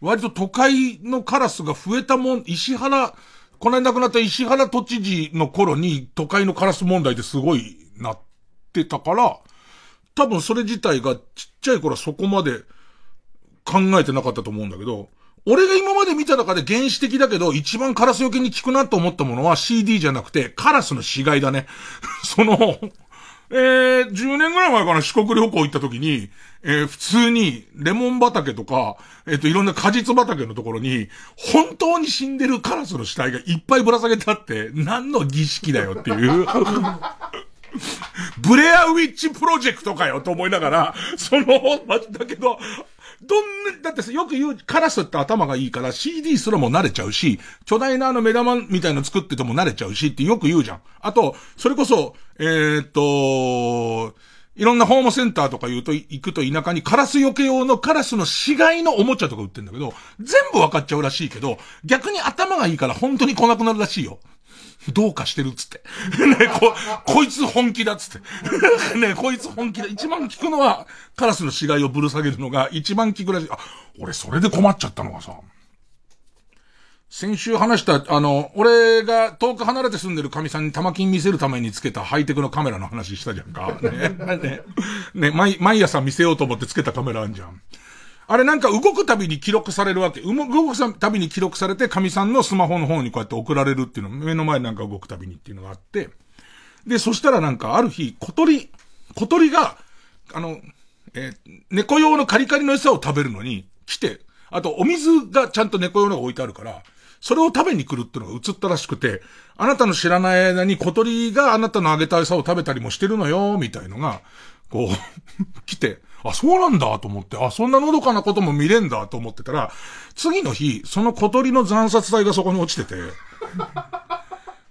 割と都会のカラスが増えたもん、石原、この間亡くなった石原都知事の頃に都会のカラス問題ですごいなってたから、多分それ自体がちっちゃい頃はそこまで考えてなかったと思うんだけど、俺が今まで見た中で原始的だけど、一番カラスよけに効くなと思ったものは CD じゃなくて、カラスの死骸だね。[laughs] その、えー、10年ぐらい前かな四国旅行行った時に、えー、普通にレモン畑とか、えっ、と、いろんな果実畑のところに、本当に死んでるカラスの死体がいっぱいぶら下げてあって、何の儀式だよっていう。[laughs] ブレアウィッチプロジェクトかよと思いながら、その、だけど、どんな、だって、よく言う、カラスって頭がいいから CD すらも慣れちゃうし、巨大なあの目玉みたいの作ってても慣れちゃうしってよく言うじゃん。あと、それこそ、えー、っと、いろんなホームセンターとか言うと、行くと田舎にカラスよけ用のカラスの死骸のおもちゃとか売ってんだけど、全部わかっちゃうらしいけど、逆に頭がいいから本当に来なくなるらしいよ。どうかしてるっつって。[laughs] ねこ、こいつ本気だっつって。[laughs] ねこいつ本気だ。一番聞くのは、カラスの死骸をぶる下げるのが一番聞くらしい。あ、俺それで困っちゃったのがさ。先週話した、あの、俺が遠く離れて住んでる神さんに玉金見せるためにつけたハイテクのカメラの話したじゃんか。[laughs] ね。ね。ね、毎、毎朝見せようと思ってつけたカメラあんじゃん。あれなんか動くたびに記録されるわけ。動くたびに記録されて、神さんのスマホの方にこうやって送られるっていうの、目の前なんか動くたびにっていうのがあって、で、そしたらなんかある日、小鳥、小鳥が、あの、えー、猫用のカリカリの餌を食べるのに来て、あとお水がちゃんと猫用のが置いてあるから、それを食べに来るっていうのが映ったらしくて、あなたの知らない間に小鳥があなたのあげた餌を食べたりもしてるのよ、みたいのが、こう [laughs] 来て、あ、そうなんだと思って、あ、そんなのどかなことも見れんだと思ってたら、次の日、その小鳥の残殺体がそこに落ちてて、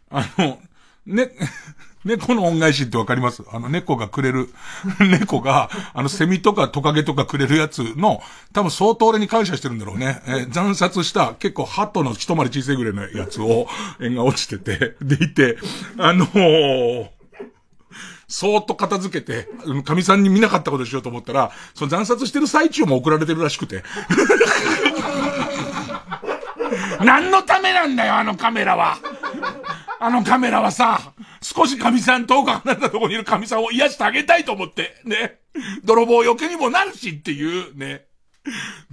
あの、ね、猫の恩返しってわかります？あの猫がくれる、[laughs] 猫が、あのセミとかトカゲとかくれるやつの、多分相当俺に感謝してるんだろうね。えー、残殺した結構ハトの一回り小さいぐらいのやつを、縁が落ちてて、でいて、あのー、そーっと片付けて、神さんに見なかったことしようと思ったら、その惨殺してる最中も送られてるらしくて。[laughs] 何のためなんだよ、あのカメラは。あのカメラはさ、少し神さん遠く離れたところにいる神さんを癒してあげたいと思って、ね。泥棒よけにもなるしっていう、ね。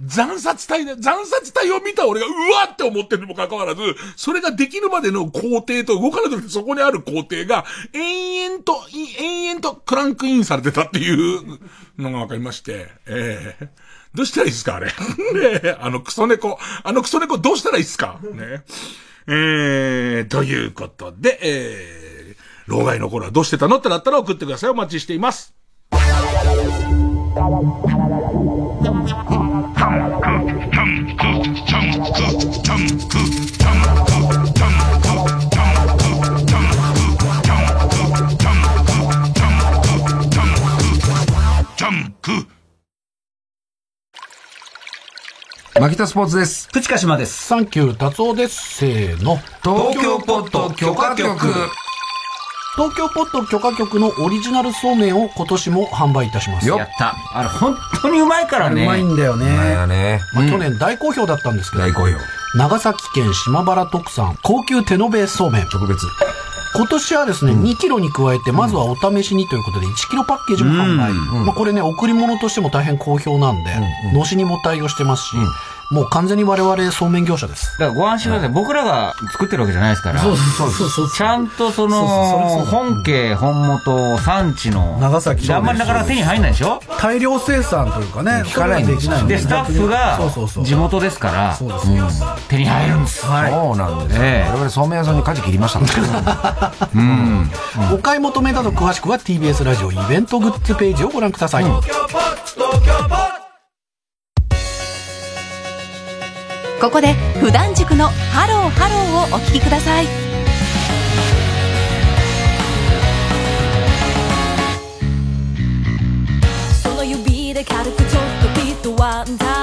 残殺隊で、残殺隊を見た俺がうわって思ってるにもかかわらず、それができるまでの工程と動かなくてそこにある工程が、延々と、延々とクランクインされてたっていうのがわかりまして、ええー、どうしたらいいですかあれ。ねえあのクソ猫、あのクソ猫どうしたらいいですかねえー、ということで、えー、老害の頃はどうしてたのってなったら送ってください。お待ちしています。牧田スポーツです。プチカシマです。サンキュー達夫です。せーの。東京ポット許可局。東京ポット許可局のオリジナルそうめんを今年も販売いたします。やった。あれ本当にうまいからね。うまいんだよね。うまいよね。まあ、去年大好評だったんですけど。大好評。長崎県島原特産高級手延べそうめん。特別。今年はですね、うん、2キロに加えて、まずはお試しにということで、1キロパッケージも販売。まあ、これね、贈り物としても大変好評なんで、のしにも対応してますし、もう完全に我々そうめん業者です。だからご安心ください。僕らが作ってるわけじゃないですから。そうそうそう。そうちゃんとその、本家、本元、産地の。長崎であんまりなかなか手に入んないでしょ？大量生産というかね、聞かないん。できないんで、スタッフがそうそうそう。地元ですから、うん。手に入る。そうなんですよ。ええ我々そうめん屋さんに舵切りました。[laughs] うん。お買い求めなど詳しくは TBS ラジオイベントグッズページをご覧ください。ここで普段塾のハローハローをお聞きくださいその指で軽くちょっとピッとワンタッチ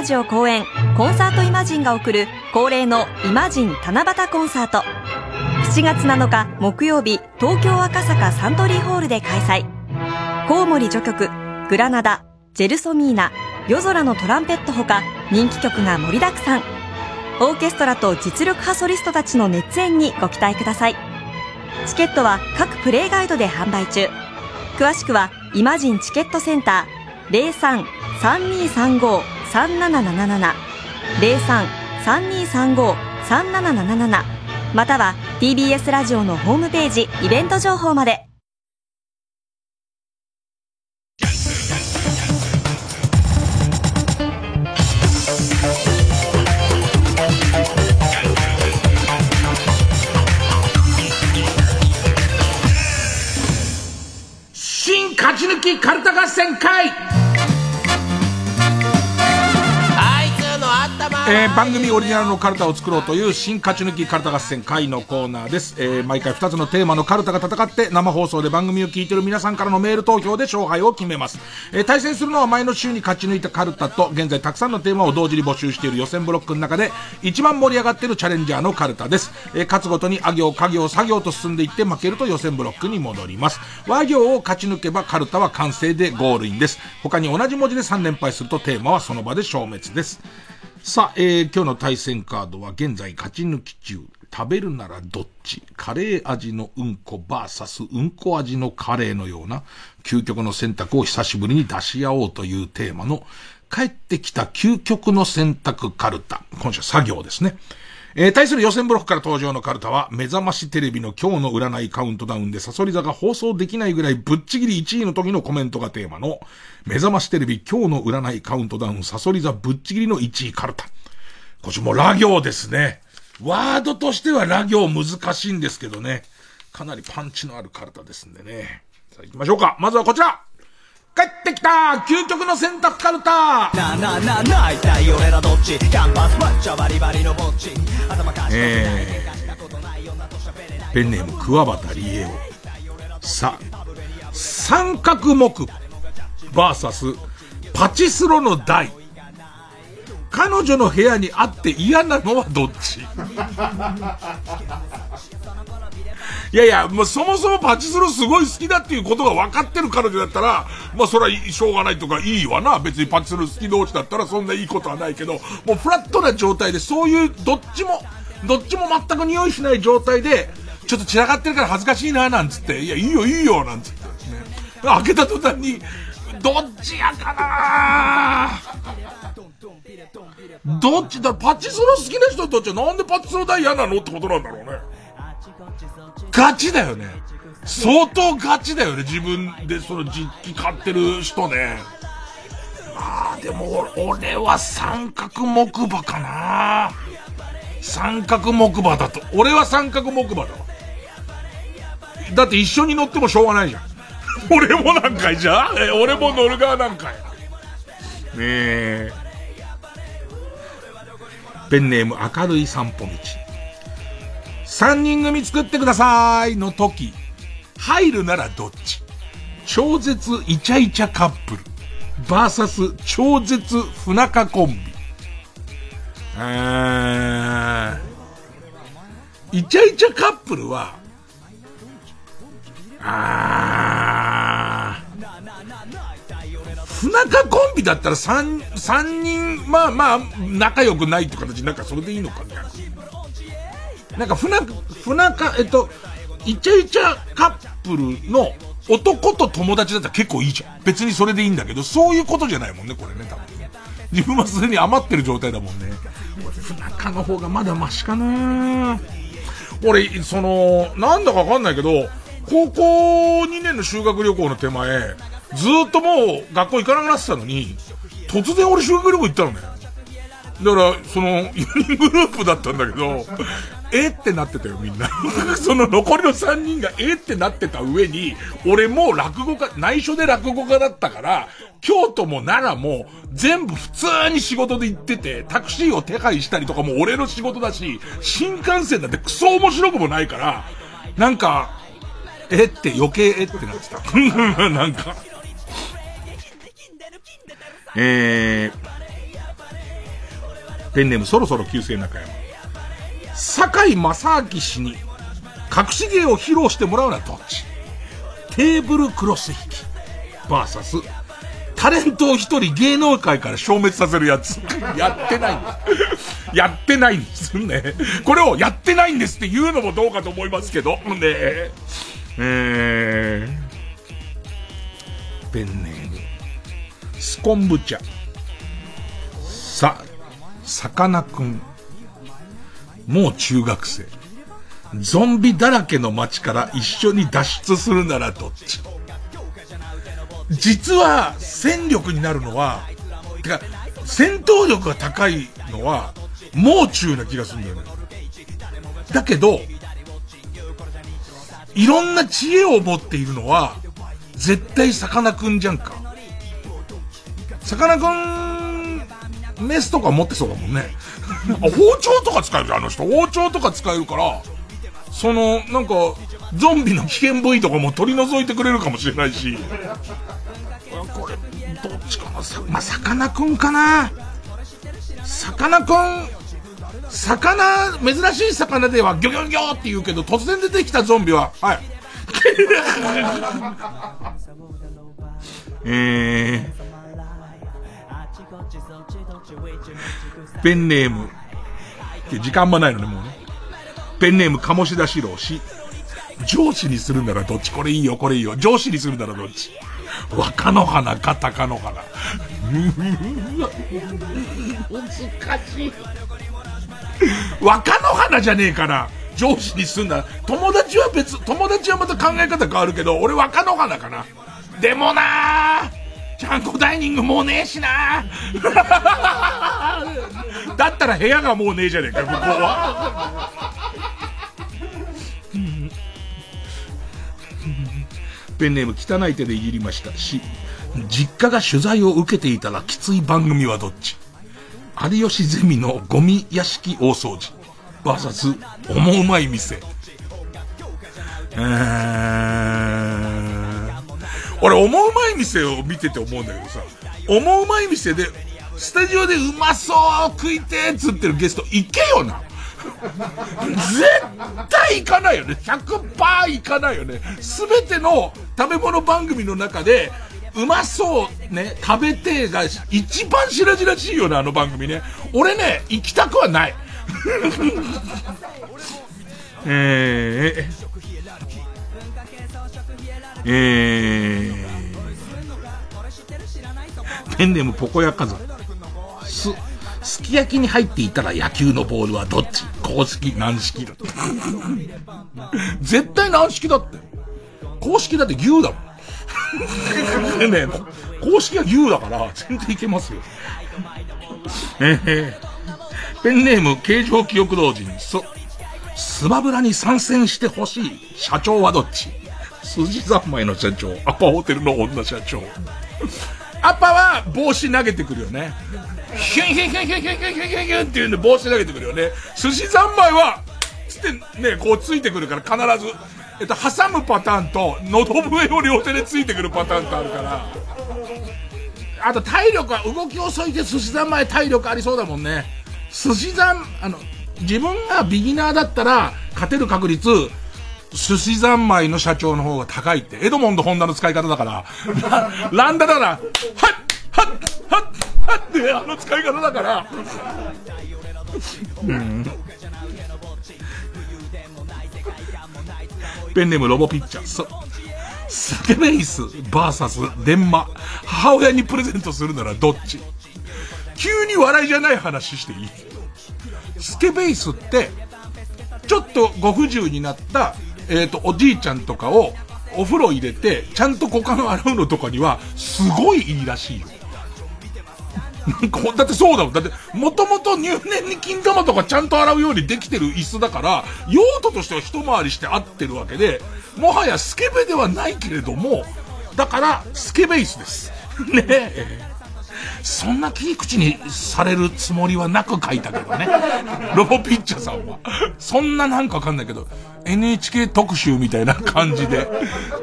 ラジオ公演コンサートイマジンが送る恒例のイマジン七夕コンサート。7月7日木曜日東京赤坂サントリーホールで開催。コウモリ序曲グラナダジェルソミーナ夜空のトランペットほか人気曲が盛りだくさん。オーケストラと実力派ソリストたちの熱演にご期待ください。チケットは各プレイガイドで販売中。詳しくはイマジンチケットセンター03-3235-3777 03-3235-3777または TBS ラジオのホームページイベント情報まで。新勝ち抜きカルタ合戦会。えー番組オリジナルのカルタを作ろうという新勝ち抜きカルタ合戦会のコーナーです、えー毎回2つのテーマのカルタが戦って生放送で番組を聞いている皆さんからのメール投票で勝敗を決めます、えー対戦するのは前の週に勝ち抜いたカルタと現在たくさんのテーマを同時に募集している予選ブロックの中で一番盛り上がっているチャレンジャーのカルタです、えー勝つごとにあ行家行作業と進んでいって負けると予選ブロックに戻ります。和行を勝ち抜けばカルタは完成でゴールインです。他に同じ文字で3連敗するとテーマはその場で消滅です。さあ、えー今日の対戦カードは現在勝ち抜き中。食べるならどっち？カレー味のうんこバーサスうんこ味のカレーのような究極の選択を久しぶりに出し合おうというテーマの帰ってきた究極の選択カルタ。今週作業ですね。えー対する予選ブロックから登場のカルタは、目覚ましテレビの今日の占いカウントダウンでサソリ座が放送できないぐらいぶっちぎり1位の時のコメントがテーマの、目覚ましテレビ今日の占いカウントダウンサソリ座ぶっちぎりの1位カルタ。今週もラ行ですね。ワードとしてはラ行難しいんですけどね。かなりパンチのあるカルタですんでね。さあ行きましょうか。まずはこちら帰ってきた。究極の選択カルタ。なあなあなあなあ一体俺らどっち？キャンバスマッチャバリバリのぼっち。頭かしえー、ペンネーム桑畑理恵を。さあ、三角木、バーサス、パチスロの台。彼女の部屋にあって嫌なのはどっち？いやいや、もうそもそもパチスロすごい好きだっていうことが分かってる彼女だったら、まあそれはしょうがないとかいいわな。別にパチスロ好き同士だったらそんないいことはないけど、もうフラットな状態でそういうどっちも、どっちも全く匂いしない状態で、ちょっと散らかってるから恥ずかしいな、なんつって、いや、いいよいいよ、なんつってですね。開けた途端に、どっちやかなどっちだ、パチスロ好きな人たちはなんでパチスロ代嫌なのってことなんだろうね。ガチだよね。相当ガチだよね、自分でその実機買ってる人ね。まあ、でも、俺は三角木馬かな三角木馬だと。俺は三角木馬だわ。だって一緒に乗ってもしょうがないじゃん。俺もなんかいじゃんえ俺も乗る側なんかい。ねえ。ペンネーム明るい散歩道。三人組作ってくださいの時、入るならどっち？超絶イチャイチャカップル、バーサス超絶不仲コンビ。あーイチャイチャカップルは、あー不仲コンビだったら三、三人、まあまあ、仲良くないって形なんかそれでいいのかね。なんか、不仲、不仲、えっと、イチャイチャカップルの男と友達だったら結構いいじゃん。別にそれでいいんだけど、そういうことじゃないもんね、これね、多分。自分はすでに余ってる状態だもんね。不仲の方がまだマシかな俺、その、なんだかわかんないけど、高校2年の修学旅行の手前、ずっともう学校行かなくなってたのに、突然俺修学旅行行ったのね。だから、その、4人グループだったんだけど、えってなってたよ、みんな。[laughs] その残りの3人がえってなってた上に、俺も落語家、内緒で落語家だったから、京都も奈良も全部普通に仕事で行ってて、タクシーを手配したりとかも俺の仕事だし、新幹線なんてクソ面白くもないから、なんか、えって余計えってなってた。[laughs] なんか。えー、ペンネームそろそろ旧姓中山。堺正明氏に隠し芸を披露してもらうのはどっち？テーブルクロス引き。バーサス。タレントを一人芸能界から消滅させるやつ。[laughs] やってないんです。[laughs] やってないんですね。これをやってないんですって言うのもどうかと思いますけど。ねえ。えー、ペンネーム。スコンブチャ。さ、さかなクン。もう中学生。ゾンビだらけの街から一緒に脱出するならどっち？実は戦力になるのは、てか、戦闘力が高いのは、もう中な気がするんだよね。だけど、いろんな知恵を持っているのは、絶対さかなクンじゃんか。さかなクン、メスとか持ってそうだもんね。あ包丁とか使えるじゃん、あの人。包丁とか使えるから、その、なんか、ゾンビの危険部位とかも取り除いてくれるかもしれないし。これ、どっちかな？さ、まあ、さかなクンかな？さかなクン、魚、珍しい魚ではギョギョギョって言うけど、突然出てきたゾンビは、はい。[laughs] えー、ペンネーム、時間もないのね、もうね。ペンネーム、鴨志田四郎し、上司にするならどっち？これいいよ、これいいよ。上司にするならどっち？若の花か高の花。難しい。若の花じゃねえから、上司にすんな。友達は別、友達はまた考え方変わるけど、俺若の花かな。でもなちゃんこダイニングもうねえしな [laughs] だったら部屋がもうねえじゃねえか、向こうは。ペンネーム汚い手でいじりましたし、実家が取材を受けていたらきつい番組はどっち？有吉ゼミのゴミ屋敷大掃除。バーサス、思うまい店。うーん。俺、思うまい店を見てて思うんだけどさ、思うまい店で、スタジオでうまそう食いてーっつってるゲスト、行けよな絶対行かないよね。100%行かないよね。すべての食べ物番組の中で、うまそうね、食べてが一番白々しいよね、あの番組ね。俺ね、行きたくはない。えー、えー、ペンネームポコヤカザ。す、すき焼きに入っていたら野球のボールはどっち？公式軟式だ。絶対軟式だって。公式だって牛だもん。[laughs] ね公式は牛だから、全然いけますよ。ええペンネーム、形状記憶同人、そ、スマブラに参戦してほしい社長はどっち？筋三昧の社長、アパホテルの女社長。アパは帽子投げてくるよね。ヒュンヒュンヒュンヒュンヒュンヒュンヒュンヒュンっていうんで帽子投げてくるよね。寿司三昧は、つってね、こうついてくるから必ず、えっと、挟むパターンと、喉笛を両手でついてくるパターンとあるから。あと体力は、動き遅いで寿司三昧体力ありそうだもんね。寿司三、あの、自分がビギナーだったら、勝てる確率、寿司三昧の社長の方が高いって。エドモンド・ホンダの使い方だから。ラランダなら、はっはっはっはっってあの使い方だから。うん。ペンネームロボピッチャー。そ、スケベイス、バーサス、電マ。母親にプレゼントするならどっち？急に笑いじゃない話していい？スケベイスって、ちょっとご不自由になった、えっ、と、おじいちゃんとかをお風呂入れて、ちゃんと股間洗うのとかには、すごいいいらしいよ。だってそうだもん。だって、もともと入念に金玉とかちゃんと洗うようにできてる椅子だから、用途としては一回りして合ってるわけで、もはやスケベではないけれども、だから、スケベイスです。[laughs] ねえ。そんな切り口にされるつもりはなく書いたけどね。ロボピッチャーさんは。そんななんかわかんないけど、NHK 特集みたいな感じで、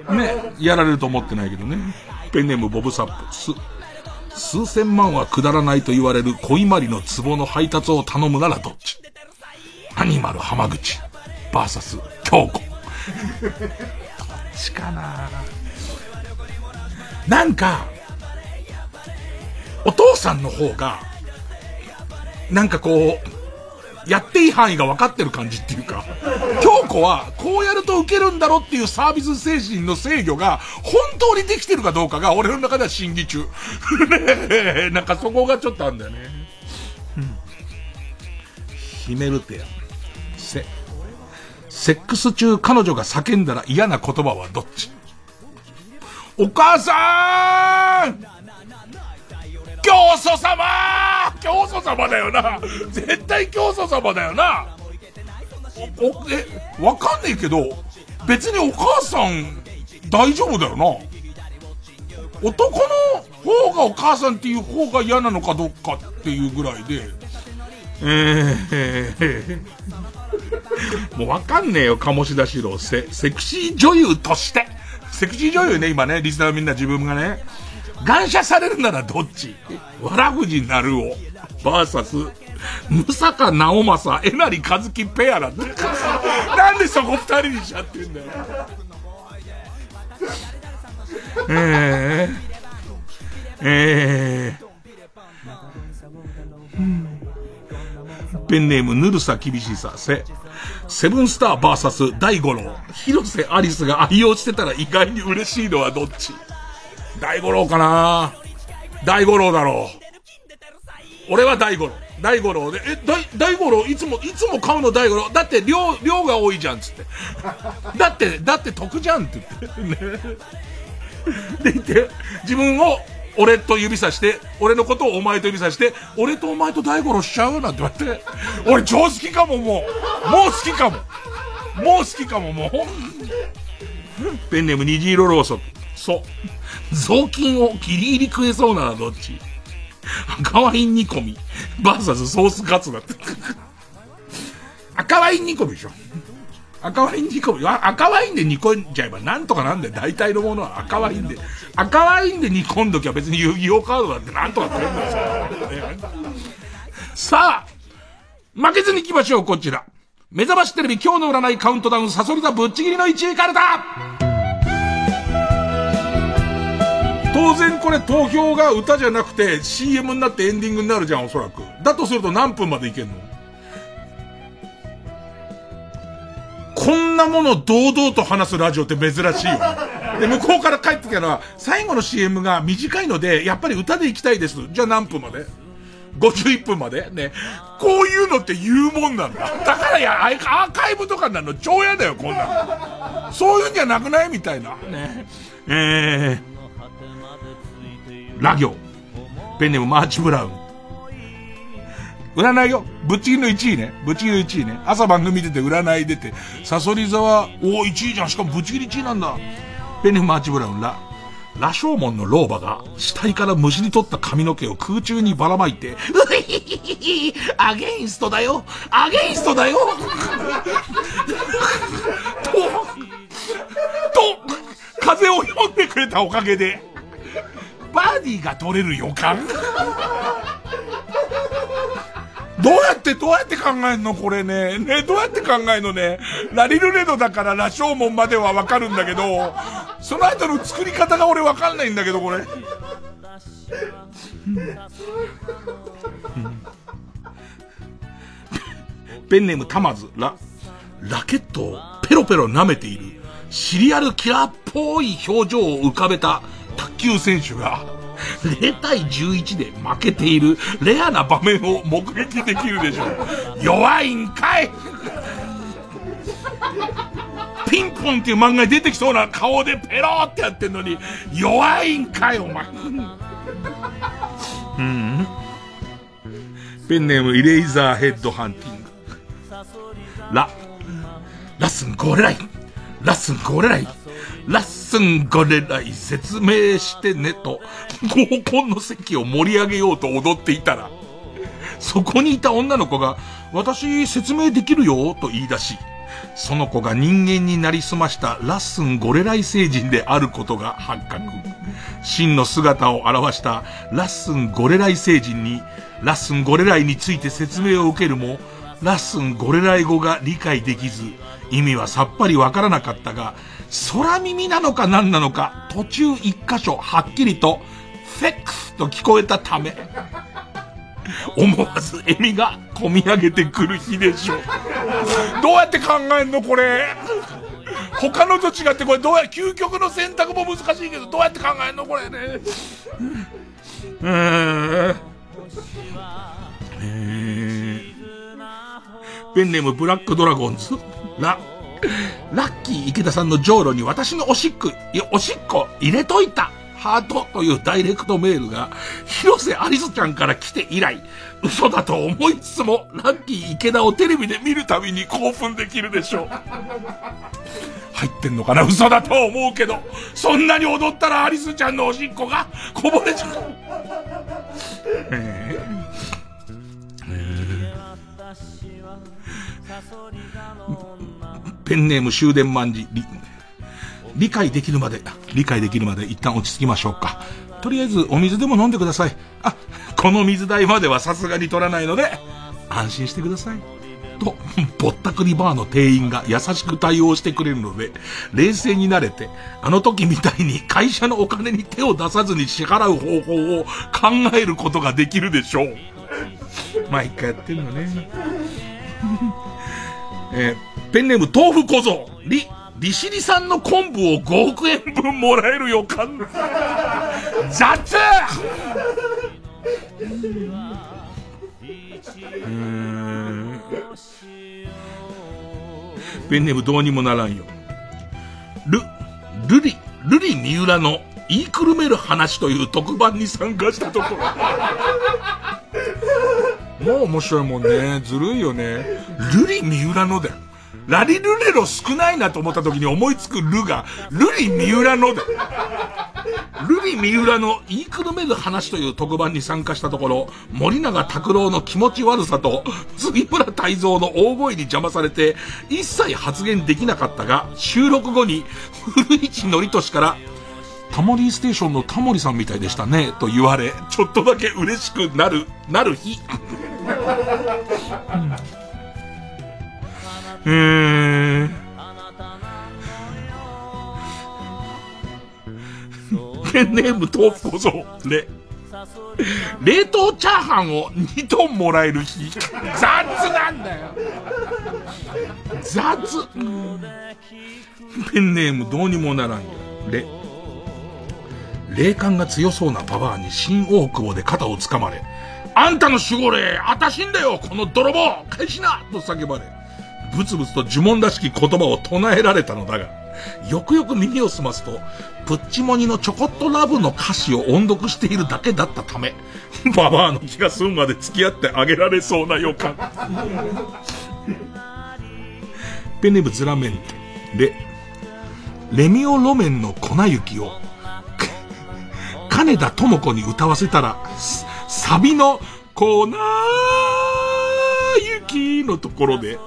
ね、やられると思ってないけどね。ペンネームボブサップ。す、数千万はくだらないと言われる小今里の壺の配達を頼むならどっち？アニマル浜口、バーサス、京子。どっちかななんか、お父さんの方が、なんかこう、やっていい範囲が分かってる感じっていうか、京子はこうやると受けるんだろうっていうサービス精神の制御が本当にできてるかどうかが俺の中では審議中。[laughs] なんかそこがちょっとあるんだよね。うん。ヒメルテア。セ、セックス中彼女が叫んだら嫌な言葉はどっち？お母さん教祖様！教祖様だよな。絶対教祖様だよな。お、お、え、わかんねえけど、別にお母さん大丈夫だよな。男の方がお母さんっていう方が嫌なのかどうかっていうぐらいで、えー、もうわかんねえよ、鴨志田四郎。セ、セクシー女優として。セクシー女優ね、今ね、リスナーみんな自分がね。感謝されるならどっち？わらふじなるお、バーサス、ムサカ直政、えなりかずきペアだって。なんでそこ二人にしちゃってんだよ。えー、えー、ペンネームぬるさ厳しさせ、セブンスターバーサス大五郎、広瀬アリスが愛用してたら意外に嬉しいのはどっち？大五郎かな大五郎だろう。俺は大五郎。大五郎で、え、大、大五郎いつも、いつも買うの大五郎。だって量、量が多いじゃん、つって。[laughs] だって、だって得じゃんって言って。ね。で言って、自分を俺と指さして、俺のことをお前と指さして、俺とお前と大五郎しちゃうなんて言われて、俺超好きかも、もう。もう好きかも。もう好きかも、もう。ペンネーム虹色ローソク。そ。雑巾をギリギリ食えそうならどっち？赤ワイン煮込み、バーサスソースカツだって。赤ワイン煮込みでしょ赤ワイン煮込み。赤ワインで煮込んじゃえばなんとかなんだよ。大体のものは赤ワインで。赤ワインで煮込んどきゃ別に遊戯王カードだってなんとか取れるんだよ。さあ、負けずに行きましょう、こちら。目覚ましテレビ今日の占いカウントダウンサソリ座ぶっちぎりの1位からだ当然これ投票が歌じゃなくて CM になってエンディングになるじゃん、おそらく。だとすると何分までいけんの？こんなもの堂々と話すラジオって珍しいよ。で、向こうから帰ってきたら、最後の CM が短いので、やっぱり歌で行きたいです。じゃあ何分まで ?51 分まで？ね。こういうのって言うもんなんだ。だからや、アーカイブとかになるの超嫌だよ、こんなの。そういうんじゃなくない？みたいな。ね。えー、ラ行。ペンネームマーチブラウン。占いよ。ぶっちぎりの1位ね。ぶっちぎりの1位ね。朝番組出て占い出て、サソリ座は、おお、1位じゃん。しかもぶっちぎり1位なんだ。ペンネームマーチブラウン、ラ。羅生門の老婆が死体からむしり取った髪の毛を空中にばらまいて、うひひひひアゲインストだよアゲインストだよと、と、風を読んでくれたおかげで、バーディーが取れる予感？どうやって、どうやって考えんのこれね？ね、どうやって考えんのね？ラリルレドだから羅生門まではわかるんだけど、その後の作り方が俺わかんないんだけど、これ。ペンネームタマズ、ラ、ラケットをペロペロ舐めている、シリアルキラーっぽい表情を浮かべた卓球選手が、0対11で負けているレアな場面を目撃できるでしょう。弱いんかいピンポンっていう漫画に出てきそうな顔でペロってやってんのに、弱いんかい、お前。うん。ペンネームイレイザーヘッドハンティング。ラ、ラッスンゴレライ。ラッスンゴレライ。ラッスンゴレライ説明してねと、合コンの席を盛り上げようと踊っていたら、そこにいた女の子が、私説明できるよと言い出し、その子が人間になりすましたラッスンゴレライ星人であることが発覚。真の姿を表したラッスンゴレライ星人に、ラッスンゴレライについて説明を受けるも、ラッスンゴレライ語が理解できず、意味はさっぱりわからなかったが、空耳なのか何なのか、途中一箇所はっきりと、フェックスと聞こえたため、思わず笑みが込み上げてくる日でしょう。どうやって考えんのこれ？他のと違ってこれどうや、究極の選択も難しいけど、どうやって考えんのこれね？うーん。えー、ペンネームブラックドラゴンズ？ラ、ラッキー池田さんのじょうろに私のおしっこ、いや、おしっこ入れといたハートというダイレクトメールが、広瀬アリスちゃんから来て以来、嘘だと思いつつも、ラッキー池田をテレビで見るたびに興奮できるでしょう。入ってんのかな？嘘だと思うけど、そんなに踊ったらアリスちゃんのおしっこがこぼれちゃう。えーペンネーム終電万事、理解できるまで、理解できるまで一旦落ち着きましょうか。とりあえずお水でも飲んでください。あ、この水代まではさすがに取らないので、安心してください。と、ぼったくりバーの店員が優しく対応してくれるので、冷静になれて、あの時みたいに会社のお金に手を出さずに支払う方法を考えることができるでしょう。毎回やってんのね。[laughs] えー、ペンネーム豆腐小僧、リ、利尻産の昆布を5億円分もらえる予感。雑うんペンネームどうにもならんよ。ル、ルリ、ルリ三浦の言いくるめる話という特番に参加したところ。もう面白いもんね。ずるいよね。ルリ三浦のだよ。ラリルレロ少ないなと思った時に思いつくルが、ルリ三浦ので。ルリ三浦の言いくるめる話という特番に参加したところ、森永拓郎の気持ち悪さと、杉村太蔵の大声に邪魔されて、一切発言できなかったが、収録後に、古市憲俊から、タモリステーションのタモリさんみたいでしたね、と言われ、ちょっとだけ嬉しくなる、なる日。うんーん。ペンネーム豆腐小僧、ね。冷凍チャーハンを2トンもらえる日。雑なんだよ。雑。ペンネームどうにもならんよ。れ。霊感が強そうなババアに新大久保で肩をつかまれ、あんたの守護霊、あたしんだよこの泥棒返しなと叫ばれ、ブツブツと呪文らしき言葉を唱えられたのだが、よくよく耳を澄ますと、プッチモニのちょこっとラブの歌詞を音読しているだけだったため、ババアの気が済むまで付き合ってあげられそうな予感。ペネブズラメンテ、レ、レミオロメンの粉雪を、金田智子に歌わせたら、サビの粉雪のところで、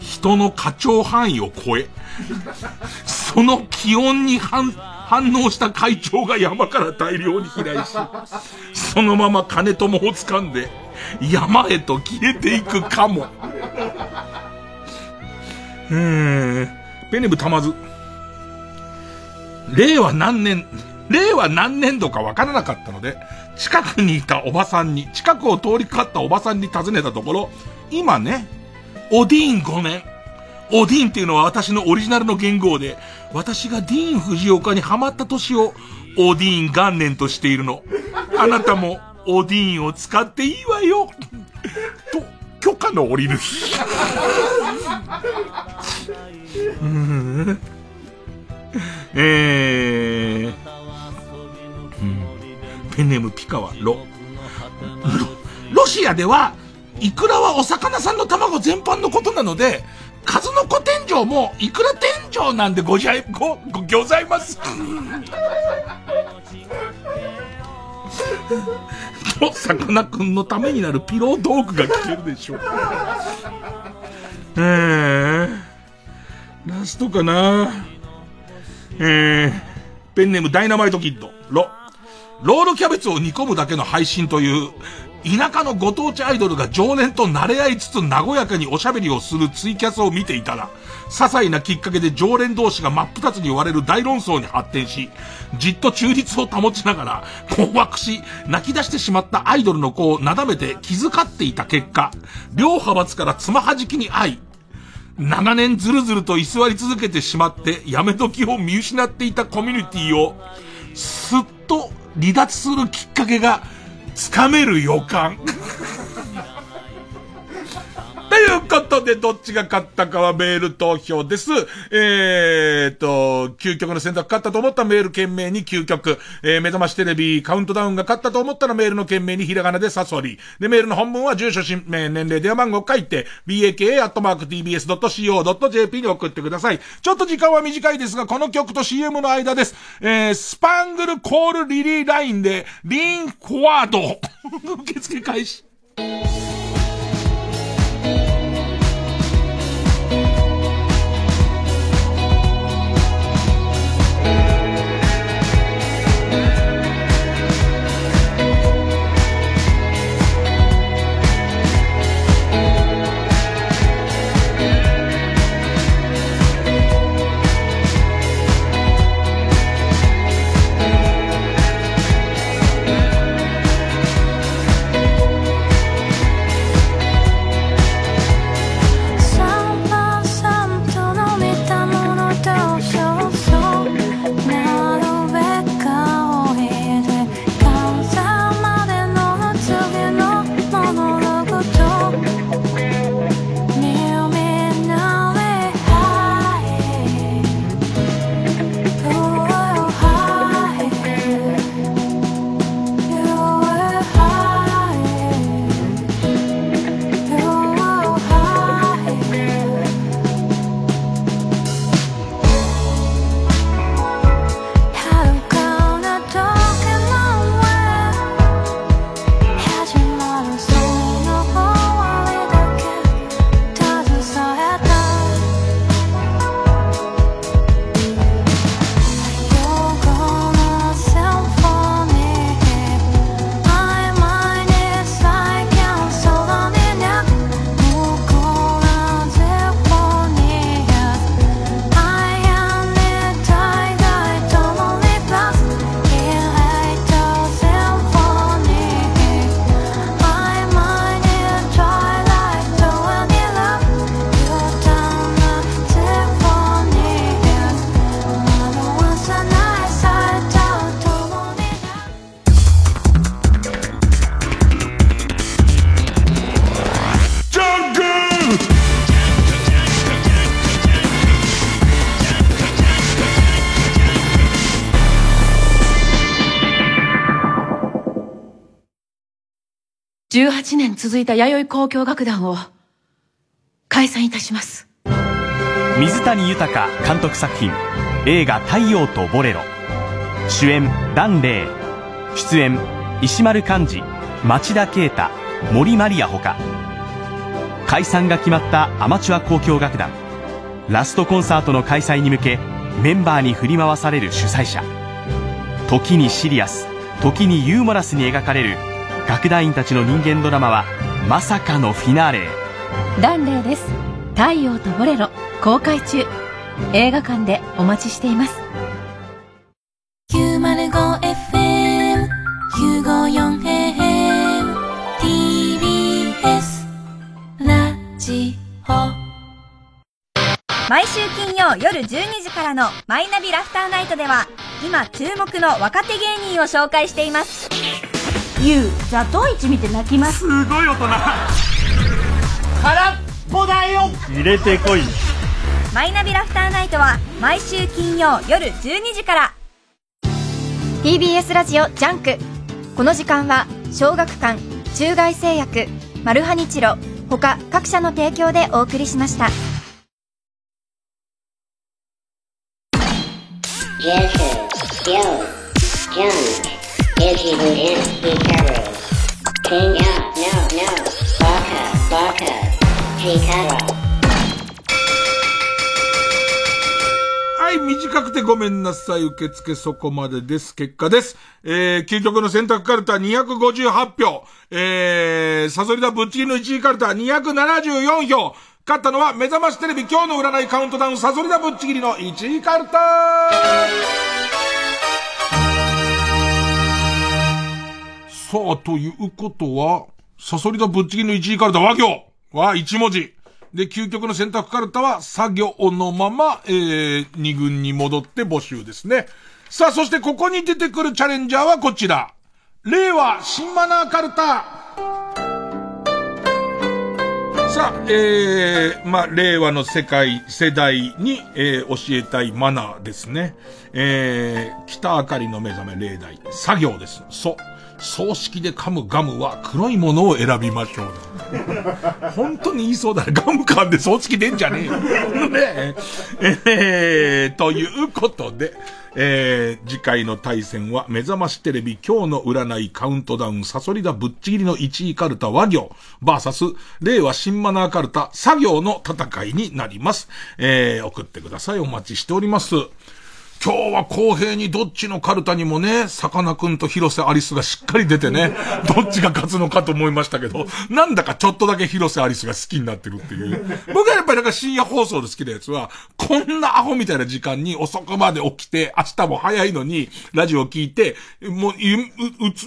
人の過聴範囲を超え、その気温に反、反応した会長が山から大量に飛来し、そのまま金友を掴んで、山へと消えていくかも。うーん。ペネブたまず。令和何年、令和何年度かわからなかったので、近くにいたおばさんに、近くを通りかかったおばさんに尋ねたところ、今ね、オディーン5年。オディーンっていうのは私のオリジナルの言語で、私がディーン・藤岡にハマった年を、オディーン元年としているの。あなたも、オディーンを使っていいわよ。と、許可の下りるえー、うん、ペンネームピカはロ。ロ、ロシアでは、イクラはお魚さんの卵全般のことなので、数の子天井もイクラ天井なんでごじゃい、ご、ご、ございます。と、さかなクンのためになるピロー道具が聞けるでしょう。えー、ラストかなえー、ペンネームダイナマイトキッド、ロ。ロールキャベツを煮込むだけの配信という、田舎のご当地アイドルが常連と慣れ合いつつ和やかにおしゃべりをするツイキャスを見ていたら、些細なきっかけで常連同士が真っ二つに割れる大論争に発展し、じっと中立を保ちながら、困惑し、泣き出してしまったアイドルの子をなだめて気遣っていた結果、両派閥からつまはじきに会い、長年ずるずると居座り続けてしまって、やめ時を見失っていたコミュニティを、すっと離脱するきっかけが、つかめる予感。ということで、どっちが勝ったかはメール投票です。えーと、究極の選択勝ったと思ったメール件名に究極。えー、目覚ましテレビカウントダウンが勝ったと思ったらメールの件名にひらがなでサソリ。で、メールの本文は住所、氏名、年齢、電話番号書いて、baka.tbs.co.jp に送ってください。ちょっと時間は短いですが、この曲と CM の間です。えー、スパングルコールリリーラインで、リンフォワード。[laughs] 受付開始。18年続いた弥生交響楽団を解散いたします。水谷豊監督作品映画「太陽とボレロ」主演檀れい。出演石丸幹二町田啓太森マリアほか。解散が決まったアマチュア交響楽団。ラストコンサートの開催に向けメンバーに振り回される主催者。時にシリアス時にユーモラスに描かれる楽団員たちの人間ドラマはまさかのフィナーレ。へダンレイです。太陽とボレロ公開中。映画館でお待ちしています。905FM 954AM TBS ラジオ。毎週金曜夜12時からの「マイナビラフターナイト」では今注目の若手芸人を紹介していますユウザトウイチ見て泣きます。すごい大人。空っぽだよ。入れてこい。マイナビラフターナイトは毎週金曜夜12時から。TBS ラジオジャンク。この時間は小学館中外製薬マルハニチロ他各社の提供でお送りしました。Jazz, Yo, Busy Wooden, Hikaru. Kenya, no, no, Baka, Baka, Hikaru. はい、短くてごめんなさい。受付そこまでです。結果です。えー、究極の選択カルタ258票。えー、サソリダぶっちぎりの1位カルタ274票。勝ったのは目覚ましテレビ今日の占いカウントダウンサソリダぶっちぎりの1位カルタさあ、ということは、サソリダぶっちぎりの1位カルタ和行は1文字。で、究極の選択カルタは作業のまま、えー、2軍に戻って募集ですね。さあ、そしてここに出てくるチャレンジャーはこちら。令和新マナーカルタ。さあ、えー、まあ、令和の世界、世代に、えー、教えたいマナーですね。えー、北明かりの目覚め例題。作業です。そう。葬式で噛むガムは黒いものを選びましょう。[laughs] 本当に言いそうだね。ガム噛んで葬式出んじゃねえよ。ねえ。えー、ということで、えー、次回の対戦は目覚ましテレビ今日の占いカウントダウンサソリダぶっちぎりの1位カルタ和行バーサス令和新マナーカルタ作業の戦いになります。えー、送ってください。お待ちしております。今日は公平にどっちのカルタにもね、さかなクンと広瀬アリスがしっかり出てね、[laughs] どっちが勝つのかと思いましたけど、なんだかちょっとだけ広瀬アリスが好きになってるっていう。僕はやっぱりなんか深夜放送で好きなやつは、こんなアホみたいな時間に遅くまで起きて、明日も早いのに、ラジオ聞いて、もう夢、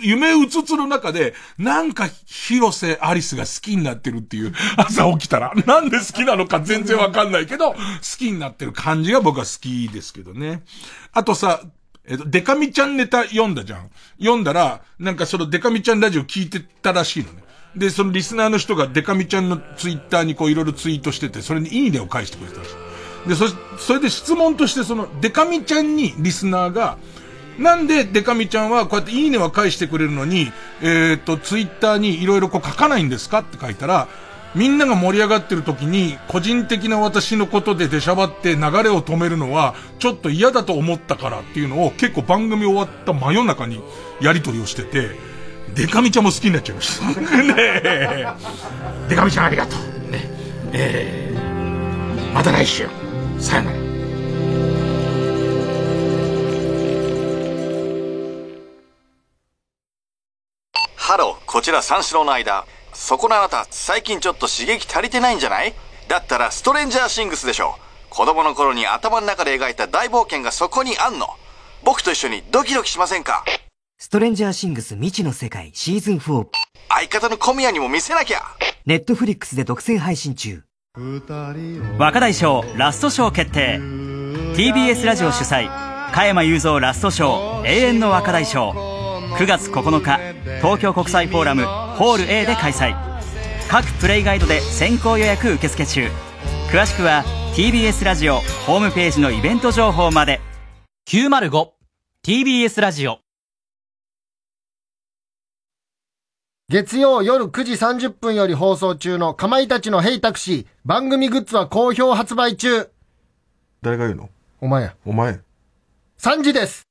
夢うつつの中で、なんか広瀬アリスが好きになってるっていう、朝起きたら、なんで好きなのか全然わかんないけど、好きになってる感じが僕は好きですけどね。あとさ、えっと、デカミちゃんネタ読んだじゃん。読んだら、なんかそのデカミちゃんラジオ聞いてたらしいのね。で、そのリスナーの人がデカミちゃんのツイッターにこういろいろツイートしてて、それにいいねを返してくれたらしい。で、そ、それで質問としてそのデカミちゃんにリスナーが、なんでデカミちゃんはこうやっていいねは返してくれるのに、えっ、と、ツイッターにいろいろこう書かないんですかって書いたら、みんなが盛り上がってる時に、個人的な私のことで出しゃばって流れを止めるのは、ちょっと嫌だと思ったからっていうのを結構番組終わった真夜中にやりとりをしてて、デカミちゃんも好きになっちゃいました。ねえ。デカミちゃんありがとう。ね。えー、また来週。さよなら。ハロー、こちら三四郎の相田。そこのあなた、最近ちょっと刺激足りてないんじゃない？だったらストレンジャーシングスでしょ。子供の頃に頭の中で描いた大冒険がそこにあんの。僕と一緒にドキドキしませんか？ストレンジャーシングス未知の世界シーズン4。相方の小宮にも見せなきゃ。 Netflix で独占配信中。若大賞ラストショー決定 TBS ラジオ主催加山雄三ラストショー永遠の若大賞9月9日東京国際フォーラムホール A で開催各プレイガイドで先行予約受付中詳しくは TBS ラジオホームページのイベント情報まで 905TBS ラジオ月曜夜9時30分より放送中のかまいたちのヘイタクシー。番組グッズは好評発売中。誰が言うの？お前や。お前。3時です